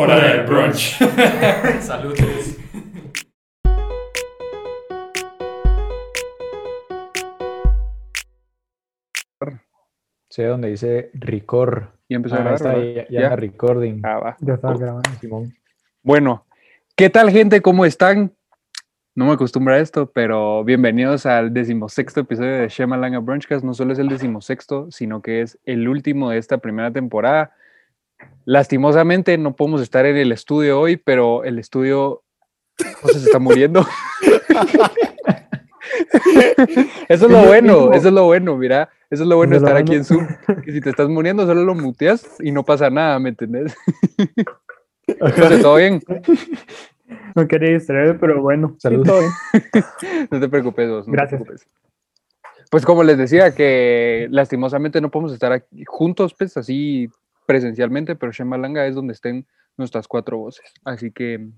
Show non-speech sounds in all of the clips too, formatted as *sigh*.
Hora del brunch. Saludos. Sí, donde dice Ricor. Y empezó a Ah, grabar, está ya, Ya. recording. Ah, va. Ya estaba grabando. Simón. Bueno, ¿qué tal gente? ¿Cómo están? No me acostumbro a esto, pero bienvenidos al decimosexto episodio de Shemalanga Brunchcast. No solo es el decimosexto, sino que es el último de esta primera temporada. Lastimosamente no podemos estar en el estudio hoy, pero el estudio se está muriendo. *laughs* Eso es lo bueno, eso es lo bueno, mira, eso es lo bueno de estar aquí en. Zoom, que si te estás muriendo solo lo muteas y no pasa nada, ¿me entendés? Entonces, todo bien. No quería distraer, pero bueno. sí, Salud. todo bien. *laughs* No te preocupes, vos, no te Gracias. preocupes. Pues como les decía, que lastimosamente no podemos estar aquí juntos, pues así presencialmente, pero Shemalanga es donde estén nuestras cuatro voces. Así que,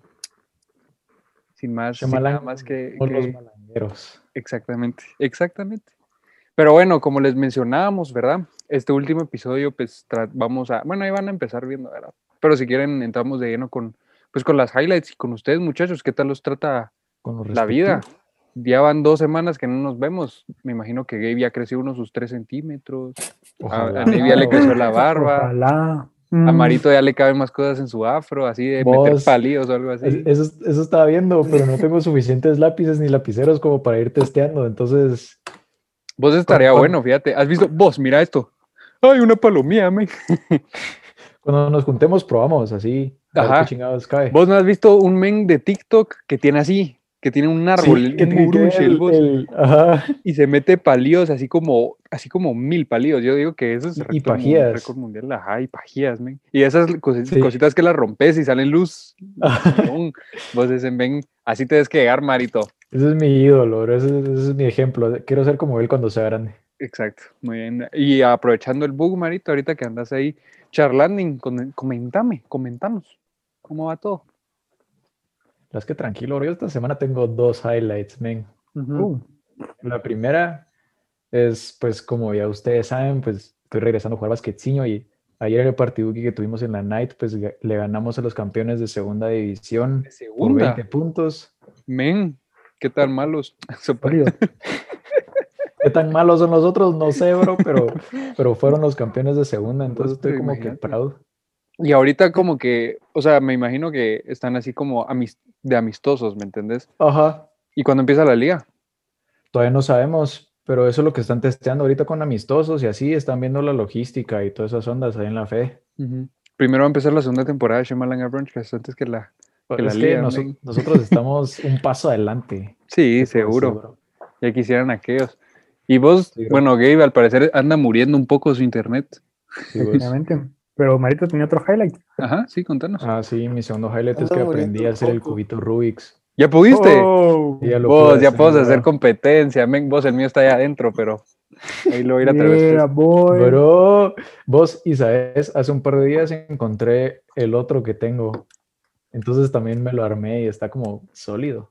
sin más, sin nada más que, los malangueros. Exactamente, exactamente. Pero bueno, como les mencionábamos, ¿verdad? Este último episodio, pues vamos a, bueno, ahí van a empezar viendo, ¿verdad? Pero si quieren, entramos de lleno con, pues con las highlights y con ustedes, muchachos, ¿qué tal los trata Con los la vida? Ya van dos semanas que no nos vemos. Me imagino que Gabe ya creció unos sus tres centímetros. A, Ojalá. a Neve ya le creció la barba. Ojalá. A Mm, Marito ya le caben más cosas en su afro, así de meter Vos- palillos o algo así. Es- Eso, eso estaba viendo, pero no tengo suficientes lápices ni lapiceros como para ir testeando. Entonces, Vos estaría bueno, fíjate. ¿Has visto? Vos, mira esto. Ay, una palomía, men. *laughs* cuando nos juntemos, probamos así. Ajá. cae. ¿Vos no has visto un men de TikTok que tiene así? Que tiene un Sí, árbol, que un el- el- y se mete palillos así como, así como mil palillos. Yo digo que eso es Y- pajías. récord mundial. Ajá, y pajías. Y esas Sí. cositas que las rompes y salen luz. *laughs* Vos dicen, ven, así te que llegar, Marito. Ese es mi ídolo, bro, Ese, ese es mi ejemplo. Quiero ser como él cuando sea grande. Exacto, muy bien. Y aprovechando el bug, Marito, ahorita que andas ahí charlando, comentame, comentanos. ¿Cómo va todo? Es que tranquilo, bro. Yo esta semana tengo dos highlights, men. uh, La primera es, pues, como ya ustedes saben, pues estoy regresando a jugar basquetciño y ayer en el partido que tuvimos en la night, pues le ganamos a los campeones de segunda división De por segunda. 20 puntos. Men, ¿qué tan malos? *laughs* ¿Qué tan malos son los otros? No sé, bro, pero, pero fueron los campeones de segunda, entonces estoy como que imagínate. proud. Y ahorita como que, o sea, me imagino que están así como amis- de amistosos, ¿me entendés? Ajá. ¿Y cuando empieza la liga? Todavía no sabemos, pero eso es lo que están testeando ahorita con amistosos y así están viendo la logística y todas esas ondas ahí en la fe. Primero va a empezar la segunda temporada de Shemalanga Brunchcast antes que la... Que la es que liga, noso- men. nosotros estamos *laughs* un paso adelante. Sí, seguro. Ya quisieran aquellos. Y vos, Sí, bueno, Gabe, al parecer anda muriendo un poco su internet. Sí, pues. *laughs* Pero Marito tenía otro highlight. Ajá, sí, contanos. Ah, sí, mi segundo highlight es Anda que aprendí a hacer el cubito Rubik's. ¿Ya pudiste? Oh, Sí, ya lo vos, pude ya puedes hacer competencia. Men, vos, el mío está allá adentro, pero ahí lo voy a ir a boy. Bro, vos, y sabes, hace un par de días encontré el otro que tengo. Entonces también me lo armé y está como sólido.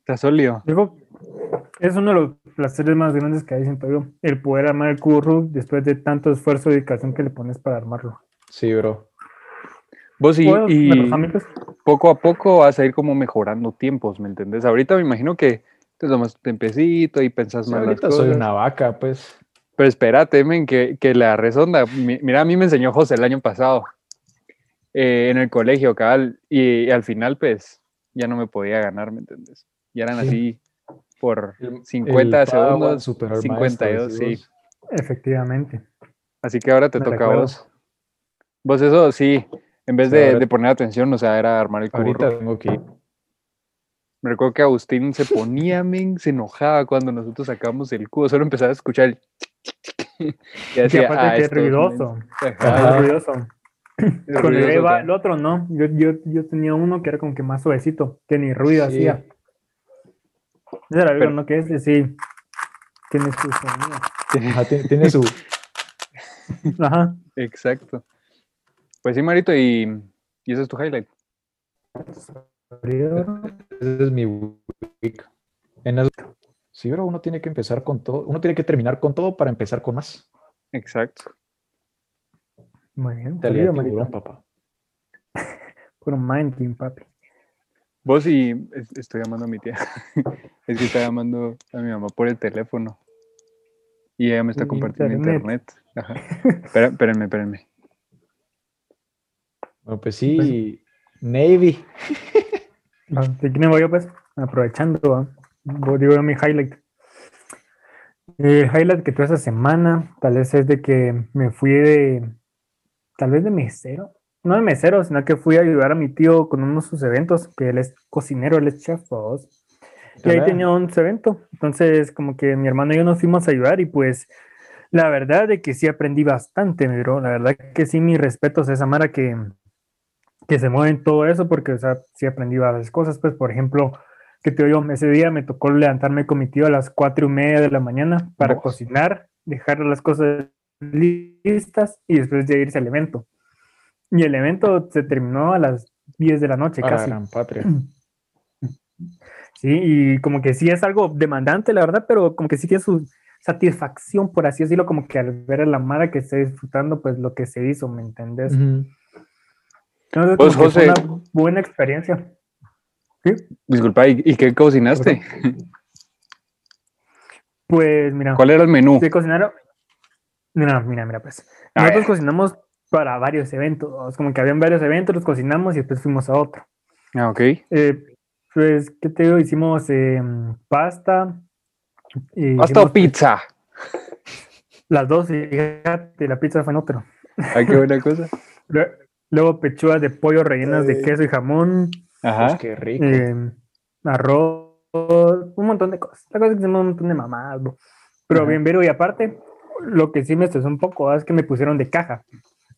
Está sólido. Digo, es uno de los placeres más grandes que hay, siento yo. El poder armar el cubo Rubik después de tanto esfuerzo y dedicación que le pones para armarlo. Sí, bro. Vos y, ¿Puedo, y poco a poco vas a ir como mejorando tiempos, ¿me entendés? Ahorita me imagino que te tomas tu tempecito y pensás Sí, más las ahorita soy cosas. una vaca, pues. Pero espérate, men, que, que la resonda. Mi- Mira, a mí me enseñó José el año pasado eh, en el colegio, cabal, y, al final, pues, ya no me podía ganar, ¿me entiendes? Ya eran Sí. así por El- 50 el Padawan segundos, super maestro, 52, sí. Efectivamente. Así que ahora te Me toca a vos. Vos eso, sí, en vez de, poner atención, o sea, era armar el cubo. Ahorita tengo que ir. Me recuerdo que Agustín se ponía, men, se enojaba cuando nosotros sacamos el cubo, solo empezaba a escuchar el y Y decía, aparte "Ah, que es ruidoso. men". Es ruidoso. *laughs* es cabal. el otro no. Yo, yo, yo tenía uno que era como que más suavecito, que ni ruido Sí. hacía. Ese era Pero- algo, ¿no? Que ese sí. Tiene su sonido. Tiene *laughs* su. Ajá. Exacto. Pues sí, Marito, y, y ese es tu highlight. Ese es mi week. En las- Sí, bro, uno tiene que empezar con todo. Uno tiene que terminar con todo para empezar con más. Exacto. Muy bien. Sólido, tiburón, Marito. papá. *laughs* Puro mind papi. Vos y es- estoy llamando a mi tía. *laughs* es que está llamando a mi mamá por el teléfono. Y ella me está compartiendo internet. internet. Ajá. *laughs* Espera- espérenme, espérenme. Bueno, pues sí, Navy. Va, ¿De quién voy yo, pues? Aprovechando, digo yo mi highlight. El highlight que tuve esa semana, tal vez es de que me fui de, tal vez de mesero, no de mesero, sino que fui a ayudar a mi tío con uno de sus eventos, que él es cocinero, él es chef, ¿vos? Y ahí tenía un evento, entonces como que mi hermano y yo nos fuimos a ayudar y pues la verdad de que sí aprendí bastante, mi bro, la verdad que sí, mis respetos a esa Mara que, que se mueve en todo eso, porque, o sea, sí aprendí varias cosas, pues, por ejemplo, que te digo ese día me tocó levantarme con mi tío a las cuatro y media de la mañana para cocinar, dejar las cosas listas y después de irse al evento. Y el evento se terminó a las 10 de la noche A la casi. gran patria. *clears throat* Sí, y como que sí es algo demandante, la verdad, pero como que sí tiene su satisfacción, por así decirlo, como que al ver a la Mara que esté disfrutando, pues lo que se hizo, ¿me entendés? Ujú. Entonces, Pues, que fue José- una buena experiencia. ¿Sí? Disculpa, ¿y, y qué cocinaste? Pues mira, ¿Cuál era el menú? de cocinar. Mira, mira, mira, pues. A Nosotros ver. cocinamos para varios eventos, como que habían varios eventos, los cocinamos y después fuimos a otro. Ah, ok. Eh, pues, ¿qué te digo? Hicimos eh, pasta. y Hasta hicimos, pues, pizza. Las dos, fíjate, la pizza fue en otro. Ay, qué buena cosa. *laughs* Luego pechugas de pollo rellenas de Ay. queso y jamón, Pues Ajá. qué rico. eh, arroz, un montón de cosas. La cosa es que hicimos un montón de mamadas, bro. Pero Ajá. bien, pero y aparte, lo que sí me estresó un poco ah, es que me pusieron de caja.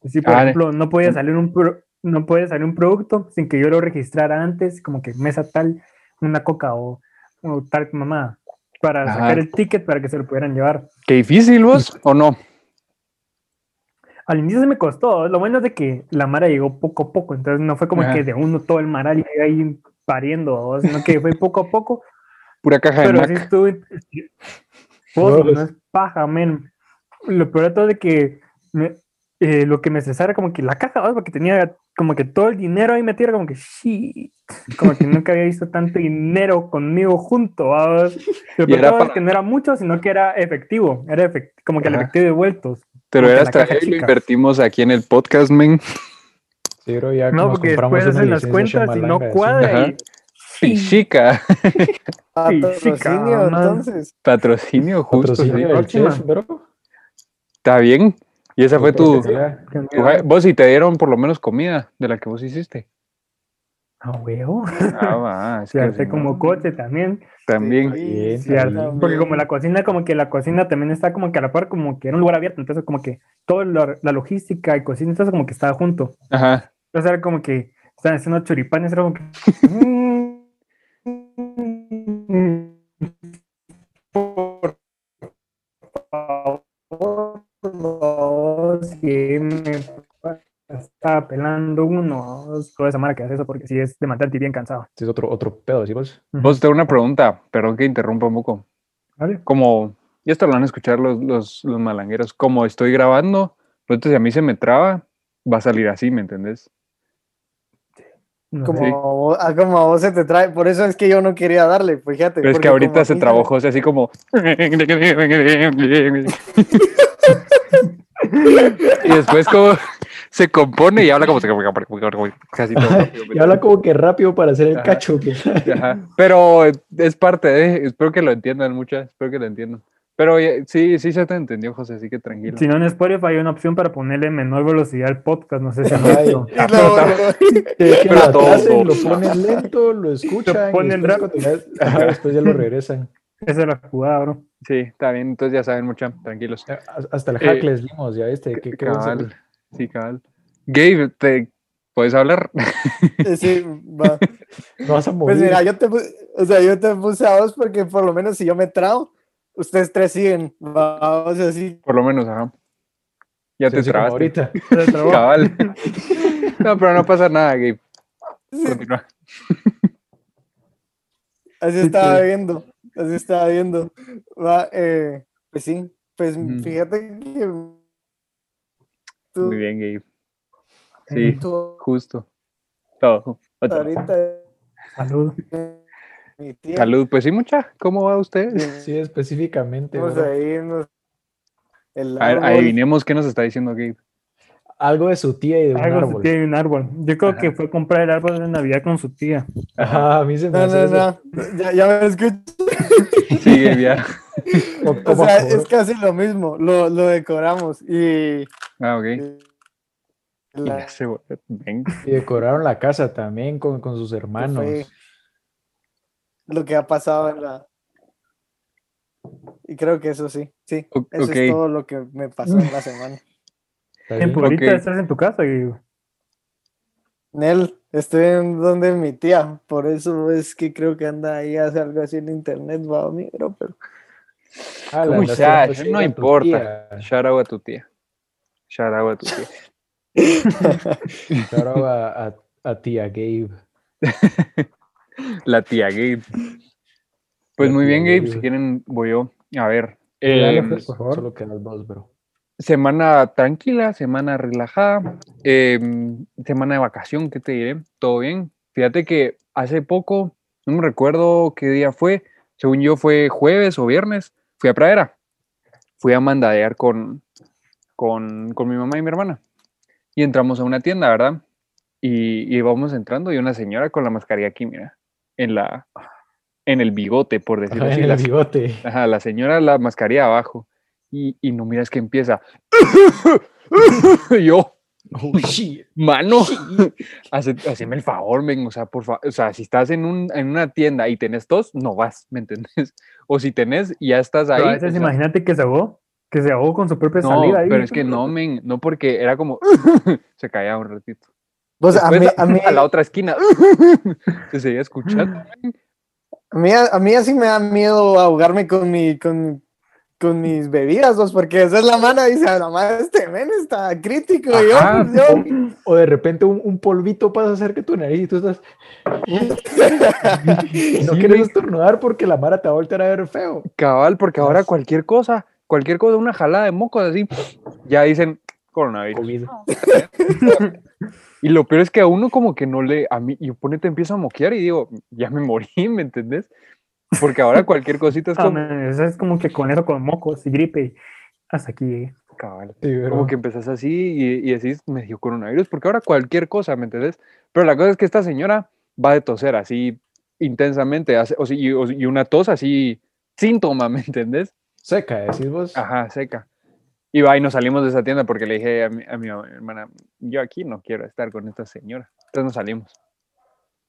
Sí, por Ah, de- ejemplo, no podía salir un pro- no podía salir un producto sin que yo lo registrara antes, como que mesa tal, una coca o, o tal mamá, para Ajá. sacar el ticket para que se lo pudieran llevar. ¿Qué difícil vos o no? Al inicio se me costó. Lo bueno es de que la Mara llegó poco a poco, entonces no fue como Ajá. que de uno todo el Maral y ahí pariendo, ¿no? sino que fue poco a poco. *laughs* Pura caja de pero sí estuve. Pues, no es paja, men. Lo peor de todo es de que me- eh, lo que me cesara como que la caja, ¿no? porque tenía como que todo el dinero ahí metido, como que shit. Como que nunca había visto tanto dinero conmigo junto. *laughs* Lo peor era todo es para- que no era mucho, sino que era efectivo. Era como que el Ajá. efectivo de vueltos. Pero era hasta y lo invertimos aquí en el podcast, men. Sí, bro, ya No, porque después hacen las cuentas y no sí. cuadra. Y- Pichica. Sí, *laughs* patrocinio, entonces. Patrocinio justo. sí. Patrocinio chef, bro. Está bien. Y esa fue tu... Ya. tu Vos y te dieron por lo menos comida de la que vos hiciste. Ah, huevo. Ah, va. *laughs* Es Se que hace si como no, coche también. También. Sí, porque como la cocina, como que la cocina también está como que a la par, como que era un lugar abierto, entonces como que toda la, la logística y cocina, entonces como que estaba junto. Ajá. Entonces era como que estaban haciendo choripanes, era como que... *laughs* Por favor, por favor, si me estaba pelando uno, toda esa que hace eso, porque sí es demandante y bien cansado. Este es otro, otro pedo, ¿sí vos? Vos tengo una pregunta, perdón que interrumpa un poco. ¿Vale? Como, y esto lo van a escuchar los, los, los malangueros, como estoy grabando, entonces si a mí se me traba, va a salir así, ¿me entendés? No Como. Sí. vos- ah, como a vos se te trae. Por eso es que yo no quería darle, fíjate. Pero es que ahorita se trabó José así como... *laughs* y después como *laughs* se compone y habla como... Casi todo rápido, Y habla como que rápido para hacer el Ajá. cacho. que- Ajá. Pero es parte de... Espero que lo entiendan muchas, espero que lo entiendan. Pero eh, sí, sí se te entendió, José, así que tranquilo. Si no, en Spotify hay una opción para ponerle menor velocidad al podcast. No sé si han visto. Y que Pero lo todo- lo ponen lento, lo escuchan. y ponen después, cuando ya- ajá, después ya lo regresan. Esa es la jugada, bro. Sí, está bien, entonces ya saben mucha, tranquilos. Hasta el Eh, hack les dimos, ya viste. ¿Qué, qué. Sí, cabal. Gabe, ¿te puedes hablar? Sí, va. No vas a morir. Pues mira, yo te, o sea, yo te puse a vos porque por lo menos si yo me trabo, ustedes tres siguen. Va, o sea, sí. Por lo menos, ajá. Ya Sí, te así como trabaste. ahorita. *laughs* Cabal. No, pero no pasa nada, Gabe. sí, Continúa. Así Sí, estaba sí. viendo. Así estaba viendo. Va, eh, pues sí, pues fíjate que. Tú- Muy bien, Gabe. Sí, tú- justo. Todo. Otro. Ahorita Salud. mi tía. Salud, pues sí, mucha. ¿Cómo va usted? Sí, específicamente. Vamos bro. a irnos. El A ver, árbol. adivinemos qué nos está diciendo Gabe. Algo de su tía y de un Algo árbol. tiene un árbol. Yo creo Ajá. que fue a comprar el árbol de Navidad con su tía. Ajá, a mí se me No, hace no, eso. no. Ya, ya me escucho. Sí, Gabe, ya. O- *laughs* O sea, es casi lo mismo. Lo, lo decoramos. Y. Ah, ok. Y la-. Y decoraron la casa también con, con sus hermanos. lo que ha pasado en la. Y creo que eso sí. Sí. O- Eso es todo lo que me pasó en la semana. *laughs* En bien. ahorita Ok. estás en tu casa y Nel, estoy en donde mi tía. Por eso es que creo que anda ahí, hace algo así en internet, va, pero. Ah, Uy, andas ya, tirando shade no a importa. Shout out a tu tía. Shout out a tu tía. Shout out a, a- a tía Gabe. *laughs* La tía Gabe. Pues La muy bien, Gabe. Gabe. Si quieren, voy yo. A ver. Dale, em, pues, por favor. Solo quedas vos, bro. semana tranquila, semana relajada, em, semana de vacación, ¿qué te diré? ¿Todo bien? Fíjate que hace poco, no me recuerdo qué día fue, según yo fue jueves o viernes, fui a Pradera. Fui a mandadear con, con, con mi mamá y mi hermana. Y entramos a una tienda, ¿verdad? Y, y íbamos entrando y una señora con la mascarilla aquí, mira, en la en el bigote, por decirlo *laughs* Ajá, así. en el bigote. Ajá, la señora la mascarilla abajo. Y, y no miras que empieza. *laughs* Yo, Oh, shit. mano, *laughs* hace- haceme el favor, men. O sea, por favor, o sea, si estás en, un, en una tienda y tenés tos, no vas, ¿me entendés? O si tenés y ya estás ahí. Pero a o veces sea, imagínate que se ahogó, que se ahogó con su propia no, salida ahí. pero es que no, men, no porque era como, *laughs* se caía un ratito. Pues a mí, *laughs* a, mí, a la otra esquina, *laughs* se seguía escuchando. a, mí, a mí así me da miedo ahogarme con, mi, con, con mis bebidas, pues, porque esa es la mano, dice, la mano este men está crítico. yo, Ajá, pues, yo, O de repente un, un polvito pasa cerca de tu nariz y tú estás. y no Sí, quieres estornudar porque la mara te va a voltear a ver feo. Cabal, porque ahora cualquier cosa, cualquier cosa, una jalada de mocos así, ya dicen coronavirus. COVID. *laughs* Y lo peor es que a uno como que no le, a mí, yo ponete, empiezo a moquear y digo, ya me morí, *laughs* ¿me entendés? Porque ahora cualquier cosita es Ah, como, man, eso es como que con eso, con mocos y gripe. y Hasta aquí llegué. cabal, Sí, como que empezás así y, y decís, me dio coronavirus, porque ahora cualquier cosa, ¿me entendés? Pero la cosa es que esta señora va de toser así intensamente, hace- o, y, o- y una tos así, síntoma, ¿me entendés? Seca, decís vos. Ajá, seca. Y va y nos salimos de esa tienda porque le dije a mi, a mi hermana, yo aquí no quiero estar con esta señora. Entonces nos salimos.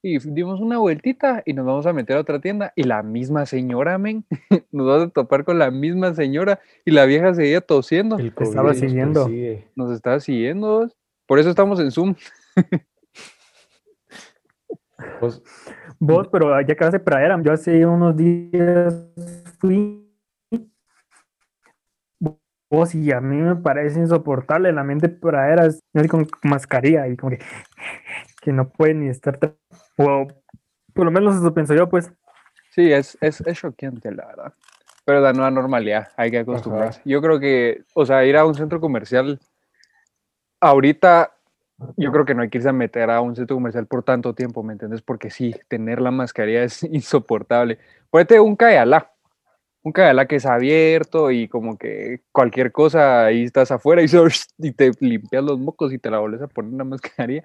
Y dimos una vueltita y nos vamos a meter a otra tienda y la misma señora, men, *laughs* nos vamos a topar con la misma señora y la vieja seguía tosiendo. El Te estaba COVID nos siguiendo. persigue. Nos estaba siguiendo. Por eso estamos en Zoom. Vos- Vos, pero ya acabaste pradera. Yo hace unos días fui. Vos, y a mí me parece insoportable la mente pradera. Es así con mascarilla y como que, que no puede ni estar. O por lo menos eso pienso yo, pues. Sí, es, es, es choqueante, la verdad. Pero la nueva normalidad, hay que acostumbrarse. Yo creo que, o sea, ir a un centro comercial, ahorita, yo creo que no hay que irse a meter a un centro comercial por tanto tiempo, ¿me entiendes? Porque sí, tener la mascarilla es *laughs* insoportable. Ponete un Cayalá, un Cayalá que es abierto y como que cualquier cosa, ahí estás afuera *laughs* y, te limpias los mocos y te la vuelves a poner una mascarilla.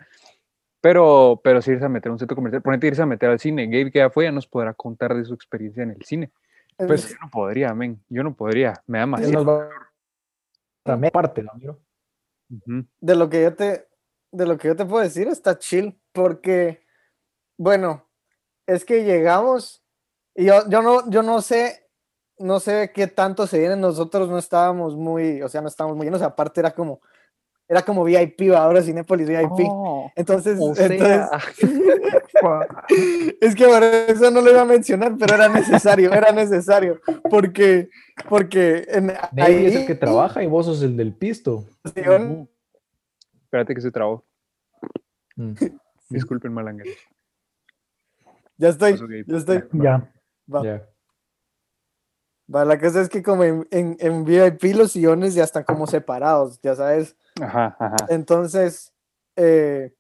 Pero, pero sí irse a meter a un centro comercial, ponete irse a meter al cine. Gabe que ya fue, ya nos podrá contar de su experiencia en el cine. Pues- Yo no podría, men, yo no podría, me da va también parte, ¿no, de lo que yo te de lo que yo te puedo decir está chill porque bueno es que llegamos y yo, yo no yo no sé no sé qué tanto se viene nosotros no estábamos muy o sea no estábamos muy llenos aparte era como era como VIP ¿va? ahora Cinépolis VIP Oh, entonces, o sea, entonces *laughs* *laughs* es que por eso no lo iba a mencionar pero era necesario era necesario porque porque en, Navy es el ahí- que trabaja y vos sos el del pisto. sí. Espérate que se trabó. Mm. Disculpen, Malanga. ya estoy ya estoy Ya. va. Ya. Va, la cosa es que como en, en, en VIP los sillones ya están como separados, ya sabes. Ajá, ajá. Entonces, eh,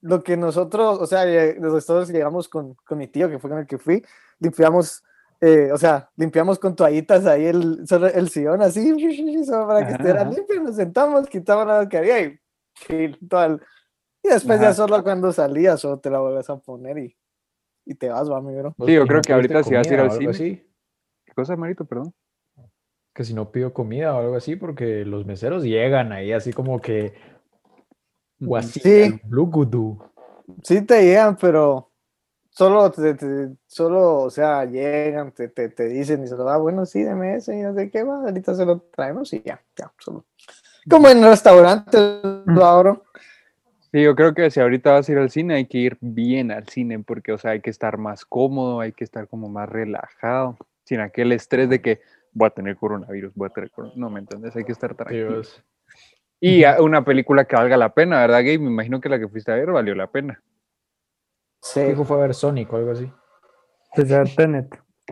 lo que nosotros, o sea, nosotros llegamos con, con mi tío, que fue con el que fui, limpiamos, eh, o sea, limpiamos con toallitas ahí el, solo el sillón, así, *laughs* solo para que estuviera limpio, nos sentamos, quitamos la que había y todo el- y después ya solo cuando salías, solo te la vuelves a poner y, y te vas, va, mi bro. Vos, Sí, yo ¿y creo que ahorita si vas a ir al cine. Cosa, Marito? Perdón. Que si no pido comida o algo así, porque los meseros llegan ahí así como que guasita, Sí. blugudú. Sí te llegan, pero solo, te, te- solo, o sea, llegan, te, te, te dicen y se lo da, bueno, sí, deme ese y no sé qué va, ahorita se lo traemos y ya, ya, solo. Como en restaurantes, lo abro. Sí, yo creo que si ahorita vas a ir al cine, hay que ir bien al cine, porque, o sea, hay que estar más cómodo, hay que estar como más relajado, sin aquel estrés de que voy a tener coronavirus, voy a tener coronavirus. No, ¿me entiendes? Hay que estar tranquilo. Dios. Y a- una película que valga la pena, ¿verdad, Gabe? Me imagino que la que fuiste a ver valió la pena. Sí. Fijo fue a ver Sonic o algo así. Pues ya Tenet.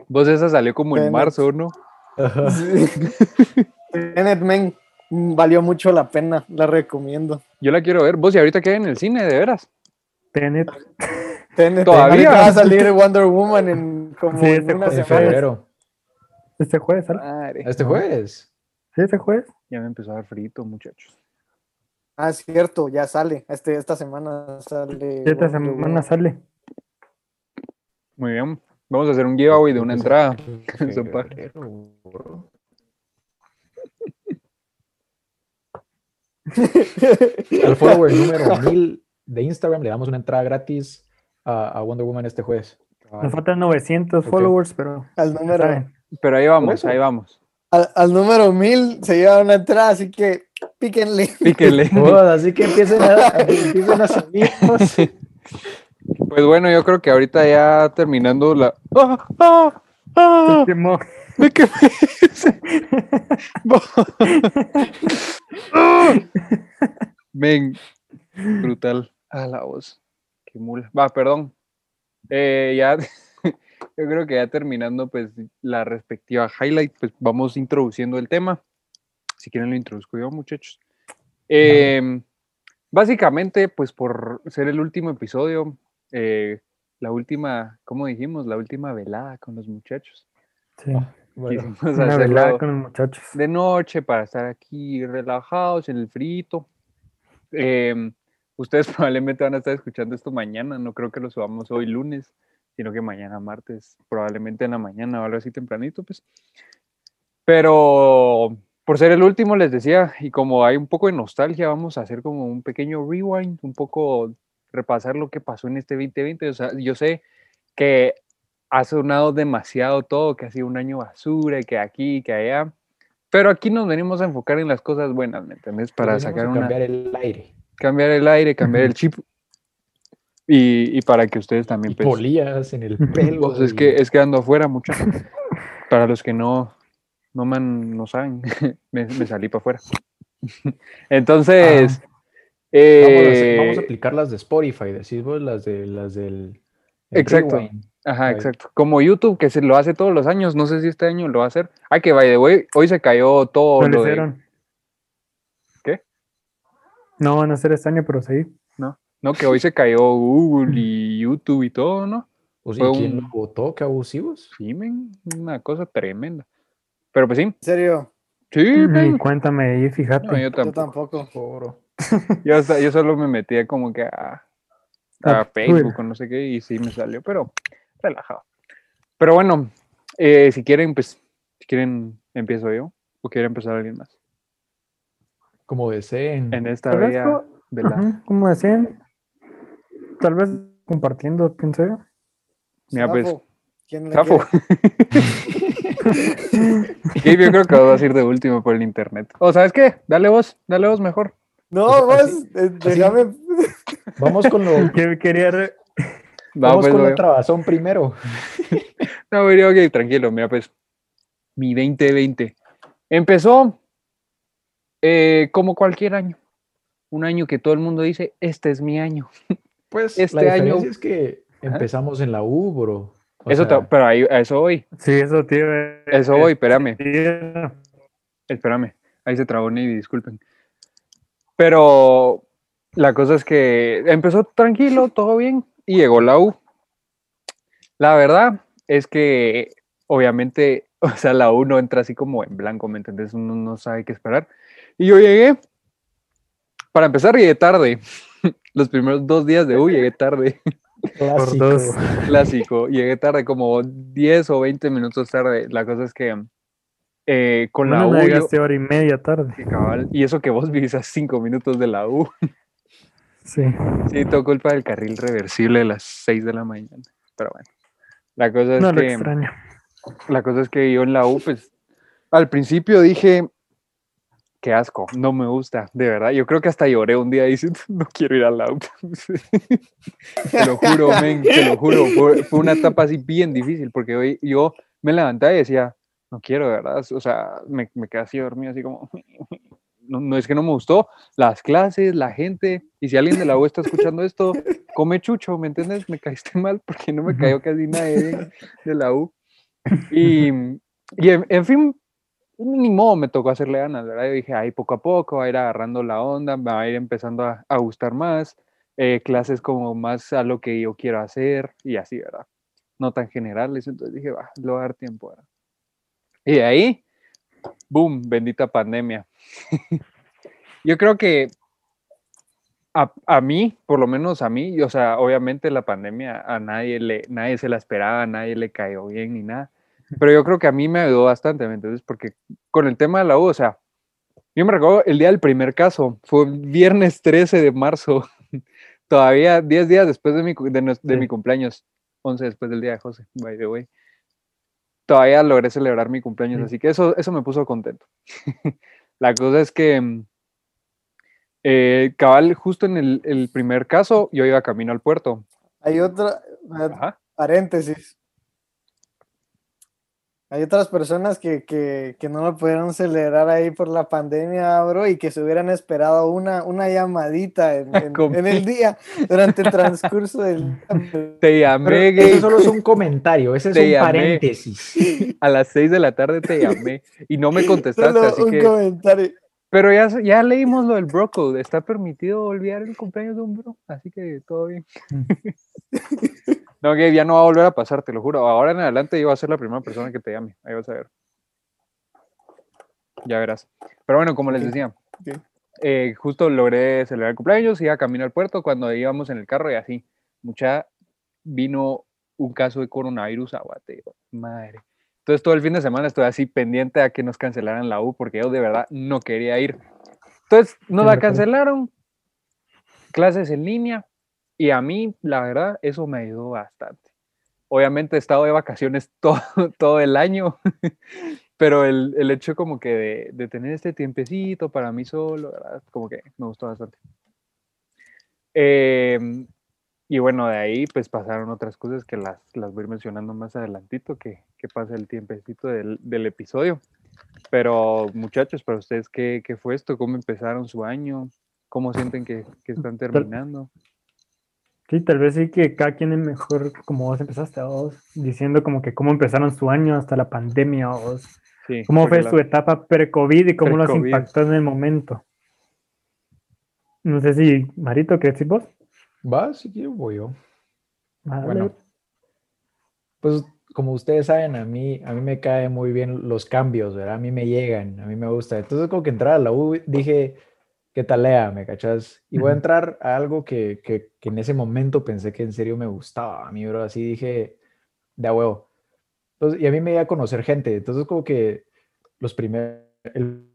Vos esa salió como en marzo, ¿no? *laughs* Tenet, men, valió mucho la pena, la recomiendo. Yo la quiero ver. Vos y ahorita queda en el cine, de veras. Tenet. *laughs* Tenet, Todavía. va a salir Wonder Woman en como Sí, en este una. En semana. febrero. Este jueves, ¿sale? Madre, ¿Este jueves? Sí, este jueves. ya me empezó a dar frito, muchachos. Ah, cierto, ya sale. Este, esta semana sale. Esta semana sale. Muy bien. Vamos a hacer un giveaway de una entrada. *laughs* *laughs* Al follower número 1000 de Instagram le damos una entrada gratis a, a Wonder Woman este jueves. Nos faltan 900 Ok. followers, pero. al número. Pero ahí vamos, ahí vamos. al, al número mil se lleva una entrada, así que píquenle. Píquenle. Así que empiecen a, empiecen a seguirnos. *laughs* Pues bueno, yo creo que ahorita ya terminando la. ¡Ah! ¡Ah! ¡Ah! Se quemó. Me quemé. *laughs* Ven, brutal. A la voz. Qué mula. Va, perdón. Eh, ya, yo creo que ya terminando, pues, la respectiva highlight, pues vamos introduciendo el tema. Si quieren lo introduzco yo, muchachos. Em, básicamente, pues por ser el último episodio, eh, la última, ¿cómo dijimos? La última velada con los muchachos. Sí. Bueno, Quisimos Una velada con los muchachos. de noche para estar aquí relajados en el frito. Em, ustedes *laughs* probablemente van a estar escuchando esto mañana, no creo que lo subamos hoy lunes, sino que mañana martes, probablemente en la mañana o algo así tempranito, pues. Pero por ser el último, les decía, y como hay un poco de nostalgia, vamos a hacer como un pequeño rewind, un poco repasar lo que pasó en este 2020. O sea, yo sé que ha sonado demasiado todo, que ha sido un año basura, y que aquí, que allá. Pero aquí nos venimos a enfocar en las cosas buenas, ¿me entendés? Para sacar una, cambiar el aire. cambiar el aire, cambiar el chip. Y, y para que ustedes también Y pues, polillas en el *laughs* pelo. pues, es que es que ando afuera mucho. *laughs* para los que no no man, no saben, *laughs* me, me salí para afuera. Entonces, Vamos a, eh, vamos a aplicar las de Spotify, decís vos, las de las del el Exacto. rewind. Ajá, exacto. Como YouTube, que se lo hace todos los años, no sé si este año lo va a hacer. Ah, que by the way, hoy se cayó todo ¿No lo de... ¿Qué? No van a hacer este año, pero sí. No, que hoy se cayó Google y YouTube y todo, ¿no? O sí, Fue ¿quién un- lo votó? ¿Qué abusivos? Sí, men, una cosa tremenda. Pero pues sí, En serio, sí, Ni men. cuéntame ahí, fíjate. No, yo yo tampoco. tampoco. Oro. Yo, hasta- yo solo me metía como que a, a A Facebook Twitter. o no sé qué y sí me salió, pero relajado. Pero bueno, eh, si quieren, pues, si quieren, empiezo yo o quiere empezar alguien más Como deseen. en esta co- velada. Ajá, como decían, tal vez compartiendo, pienso yo. Mira, pues. ¿Quién le Zafo. *laughs* Gabe, yo creo que vas a ir de último por el internet. O ¿sabes qué? Dale vos, dale vos mejor. No, O sea, vos, así- eh, déjame. Vamos con lo, *laughs* Que quería re- *laughs* Va, vamos pues, con la trabazón primero. No, pero ok, tranquilo, mira, pues, mi 2020 empezó eh, como cualquier año. Un año que todo el mundo dice, este es mi año. Pues Este la año- es que empezamos en la U, bro. O eso, sea, te- pero ahí, a eso voy, Sí, eso, tío. eso voy, espérame. Sí, Espérame, ahí se trabó Navy, disculpen. Pero La cosa es que empezó tranquilo, todo bien, y llegó la U. La verdad es que, obviamente, *laughs* o sea, la U no entra así como en blanco, ¿me entendés? Uno no sabe qué esperar. Y yo llegué, para empezar, llegué tarde. Los primeros dos días de U llegué tarde. Por dos. Clásico. Llegué tarde, como 10 o 20 minutos tarde. La cosa es que eh, con la Bueno, U. no yo- llegaste hora y media tarde. Sí, cabal, Y eso que vos vivís a 5 minutos de la U. Sí. Sí, todo culpa del carril reversible de las 6 de la mañana. Pero bueno. La cosa es No lo que. extraño. La cosa es que yo en la U, pues, al principio dije, qué asco, no me gusta, de verdad. Yo creo que hasta lloré un día diciendo, *laughs* no quiero ir a la U. te lo juro, men, te lo juro. Fue, fue una etapa así bien difícil, porque hoy yo me levantaba y decía, no quiero, de verdad. O sea, me, me quedé así dormido, así como, *laughs* no, no es que no me gustó, las clases, la gente, y si alguien de la U está escuchando esto, come chucho, ¿me entiendes? Me caíste *laughs* mal porque no me cayó casi nadie de, de la U. Y, y en, en fin, ni modo me tocó hacerle ganas, ¿verdad? Yo dije, ahí poco a poco va a ir agarrando la onda, va a ir empezando a, a gustar más, eh, clases como más a lo que yo quiero hacer y así, ¿verdad? No tan generales, entonces dije, va, le voy a dar tiempo, ¿verdad? Y de ahí, boom, bendita pandemia. *laughs* yo creo que a, a mí, por lo menos a mí, o sea, obviamente la pandemia a nadie le, nadie se la esperaba, a nadie le cayó bien ni nada. Pero yo creo que a mí me ayudó bastante, ¿me entiendes? Porque con el tema de la U, o sea, yo me recuerdo el día del primer caso, fue viernes 13 de marzo, *laughs* todavía 10 días después de mi, de, nues- de Sí. mi cumpleaños, 11 después del día de José, by the way. Todavía logré celebrar mi cumpleaños, Sí. así que eso, eso me puso contento. *laughs* la cosa es que, mm, eh, cabal, justo en el, el primer caso, yo iba camino al puerto. Hay otra, Ajá. paréntesis. Hay otras personas que, que, que no lo pudieron celebrar ahí por la pandemia, bro, y que se hubieran esperado una, una llamadita en, *laughs* en- en el día, durante el transcurso del día. *laughs* Te llamé, Pero eso solo es un comentario, ese es Te un llamé. paréntesis. *laughs* a las 6 de la tarde te llamé y no me contestaste, Solo así un que... comentario. Pero ya, ya leímos lo del bro code, está permitido olvidar el cumpleaños de un bro, así que todo bien. No, que ya no va a volver a pasar, te lo juro. Ahora en adelante yo voy a ser la primera persona que te llame, ahí vas a ver. Ya verás. Pero bueno, como les decía, eh, justo logré celebrar el cumpleaños, iba camino al puerto cuando íbamos en el carro y así, mucha, vino un caso de coronavirus a Guate, yo, madre. Entonces todo el fin de semana estuve así pendiente a que nos cancelaran la U porque yo de verdad no quería ir. Entonces nos la cancelaron, clases en línea y a mí la verdad eso me ayudó bastante. Obviamente he estado de vacaciones *laughs* todo, todo el año, pero el, el hecho como que de, de tener este tiempecito para mí solo, ¿verdad? como que me gustó bastante. Em, y bueno, de ahí pues pasaron otras cosas que las, las voy a ir mencionando más adelantito, que, que pasa el tiempecito del, del episodio. Pero muchachos, para ustedes, ¿qué, ¿qué fue esto? ¿Cómo empezaron su año? ¿Cómo sienten que, que están terminando? Sí, tal vez sí que cada quien es mejor, como vos empezaste, vos, diciendo como que cómo empezaron su año hasta la pandemia, vos. Sí, ¿Cómo fue la- su etapa pre-COVID y cómo los impactó en el momento? No sé si, Marito, ¿qué decís vos? Va, si quiero voy yo. Dale. Bueno, pues como ustedes saben, a mí, a mí me caen muy bien los cambios, ¿verdad? A mí me llegan, a mí me gusta. Entonces, como que entrar a la U, dije, ¿qué talea? ¿Me cachas? Y voy a entrar a algo que, que, que en ese momento pensé que en serio me gustaba a mí, bro. Así dije, de a huevo. Entonces, y a mí me iba a conocer gente. Entonces, como que los primeros, el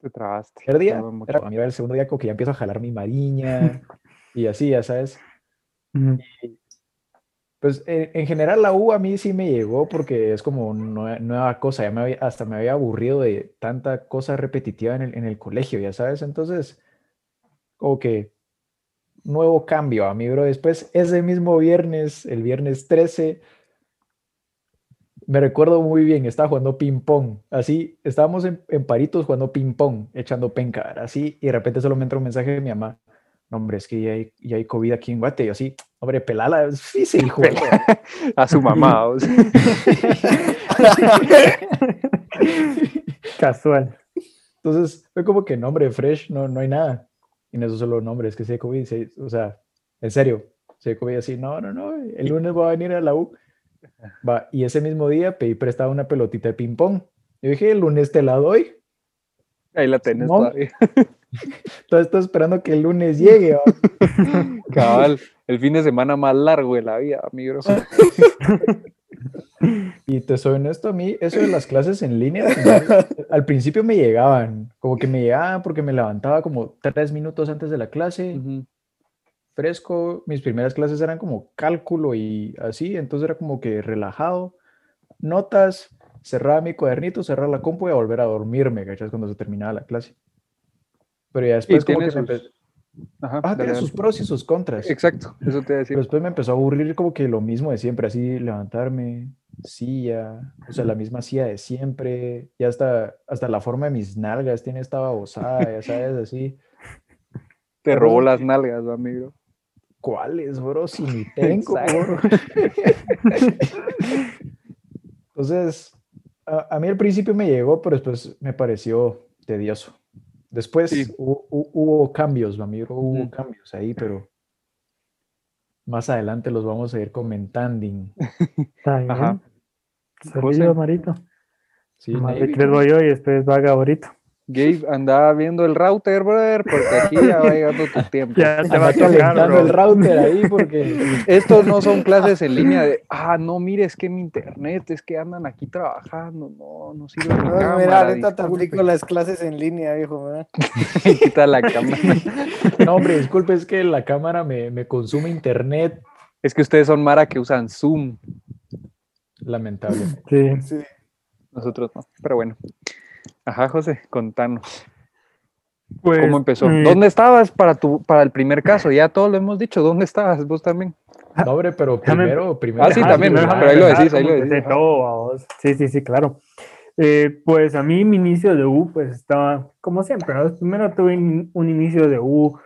Te trabaste. primer día, era, a mí era el segundo día como que ya empiezo a jalar mi *laughs* mariña y así, ya sabes. Ujú. Pues en general la U a mí sí me llegó porque es como nue- nueva cosa, ya me había- hasta me había aburrido de tanta cosa repetitiva en el, en el colegio, ya sabes, entonces como que nuevo cambio a mí, bro. Después ese mismo viernes, el viernes 13, me recuerdo muy bien, estaba jugando ping pong, así, estábamos en, en paritos jugando ping pong, echando penca, así, y de repente solo me entra un mensaje de mi mamá, no hombre, es que ya hay, ya hay COVID aquí en Guate, y así, hombre, pelala, sí, sí, hijo. A su mamá. o sea. *laughs* Casual. Entonces fue como que, no, hombre, fresh, no, no hay nada. Y no es solo nombre, es que se COVID, se- o sea, en serio, se COVID así, no, no, no, el lunes voy a venir a la U. Va, y ese mismo día pedí prestada una pelotita de ping pong. Yo dije, el lunes te la doy. Ahí la tenés Simón. todavía. Entonces estoy esperando que el lunes llegue. *laughs* Cabal, el fin de semana más largo de la vida, amigo. *laughs* Y te soy honesto, a mí eso de las clases en línea, *laughs* al principio me llegaban, como que me llegaban porque me levantaba como tres minutos antes de la clase, fresco, mis primeras clases eran como cálculo y así, entonces era como que relajado, notas, cerraba mi cuadernito, cerraba la compu y a volver a dormirme, ¿cachas? Cuando se terminaba la clase. Pero ya después como que me sus- empe- Ajá, Ah, tiene sus pros y sus contras. Exacto, eso te iba a decir. Pero después me empezó a aburrir como que lo mismo de siempre, así levantarme, silla, o sea, la misma silla de siempre, ya hasta, hasta la forma de mis nalgas tiene esta babosada, ya sabes, así. *laughs* Te robó las nalgas, amigo. ¿Cuáles, bro? Si ni *laughs* tengo, bro. *laughs* Entonces, a, a mí al principio me llegó, pero después me pareció tedioso. Después Sí. hubo, hu- hubo cambios, amigo, hubo cambios ahí, pero más adelante los vamos a ir comentando. *laughs* Está bien. Ajá. Saludos, José. Marito. Sí, voy yo y después va Gaborito. Gabe andaba viendo el router, brother, porque aquí ya va llegando tu *laughs* tiempo. Ya te va a tocar, calentando el router ahí porque *laughs* Estos no son clases en línea de, ah, no, mire, es que mi internet, es que andan aquí trabajando, no, no sirve mi No, cámara. mira, ahorita te disculpe". aplico las clases en línea, viejo. ¿verdad? *laughs* Quita la cámara. no, hombre, disculpe, es que la cámara me, me consume internet, Es que ustedes son Mara que usan Zoom, lamentable. Sí. Sí. nosotros no. Pero bueno. Ajá, José, contanos. Pues, ¿Cómo empezó? eh, ¿Dónde estabas para tu, para el primer caso? Ya todos lo hemos dicho. ¿Dónde estabas? Vos también. No, hombre, pero primero, primero. Ah, sí, Ah, también, pero ahí lo decís, ahí lo decís, ajá. todo, vamos. Sí, sí, sí, claro. Eh, pues a mí mi inicio de U, pues estaba como siempre, ¿no? Primero tuve un un inicio de U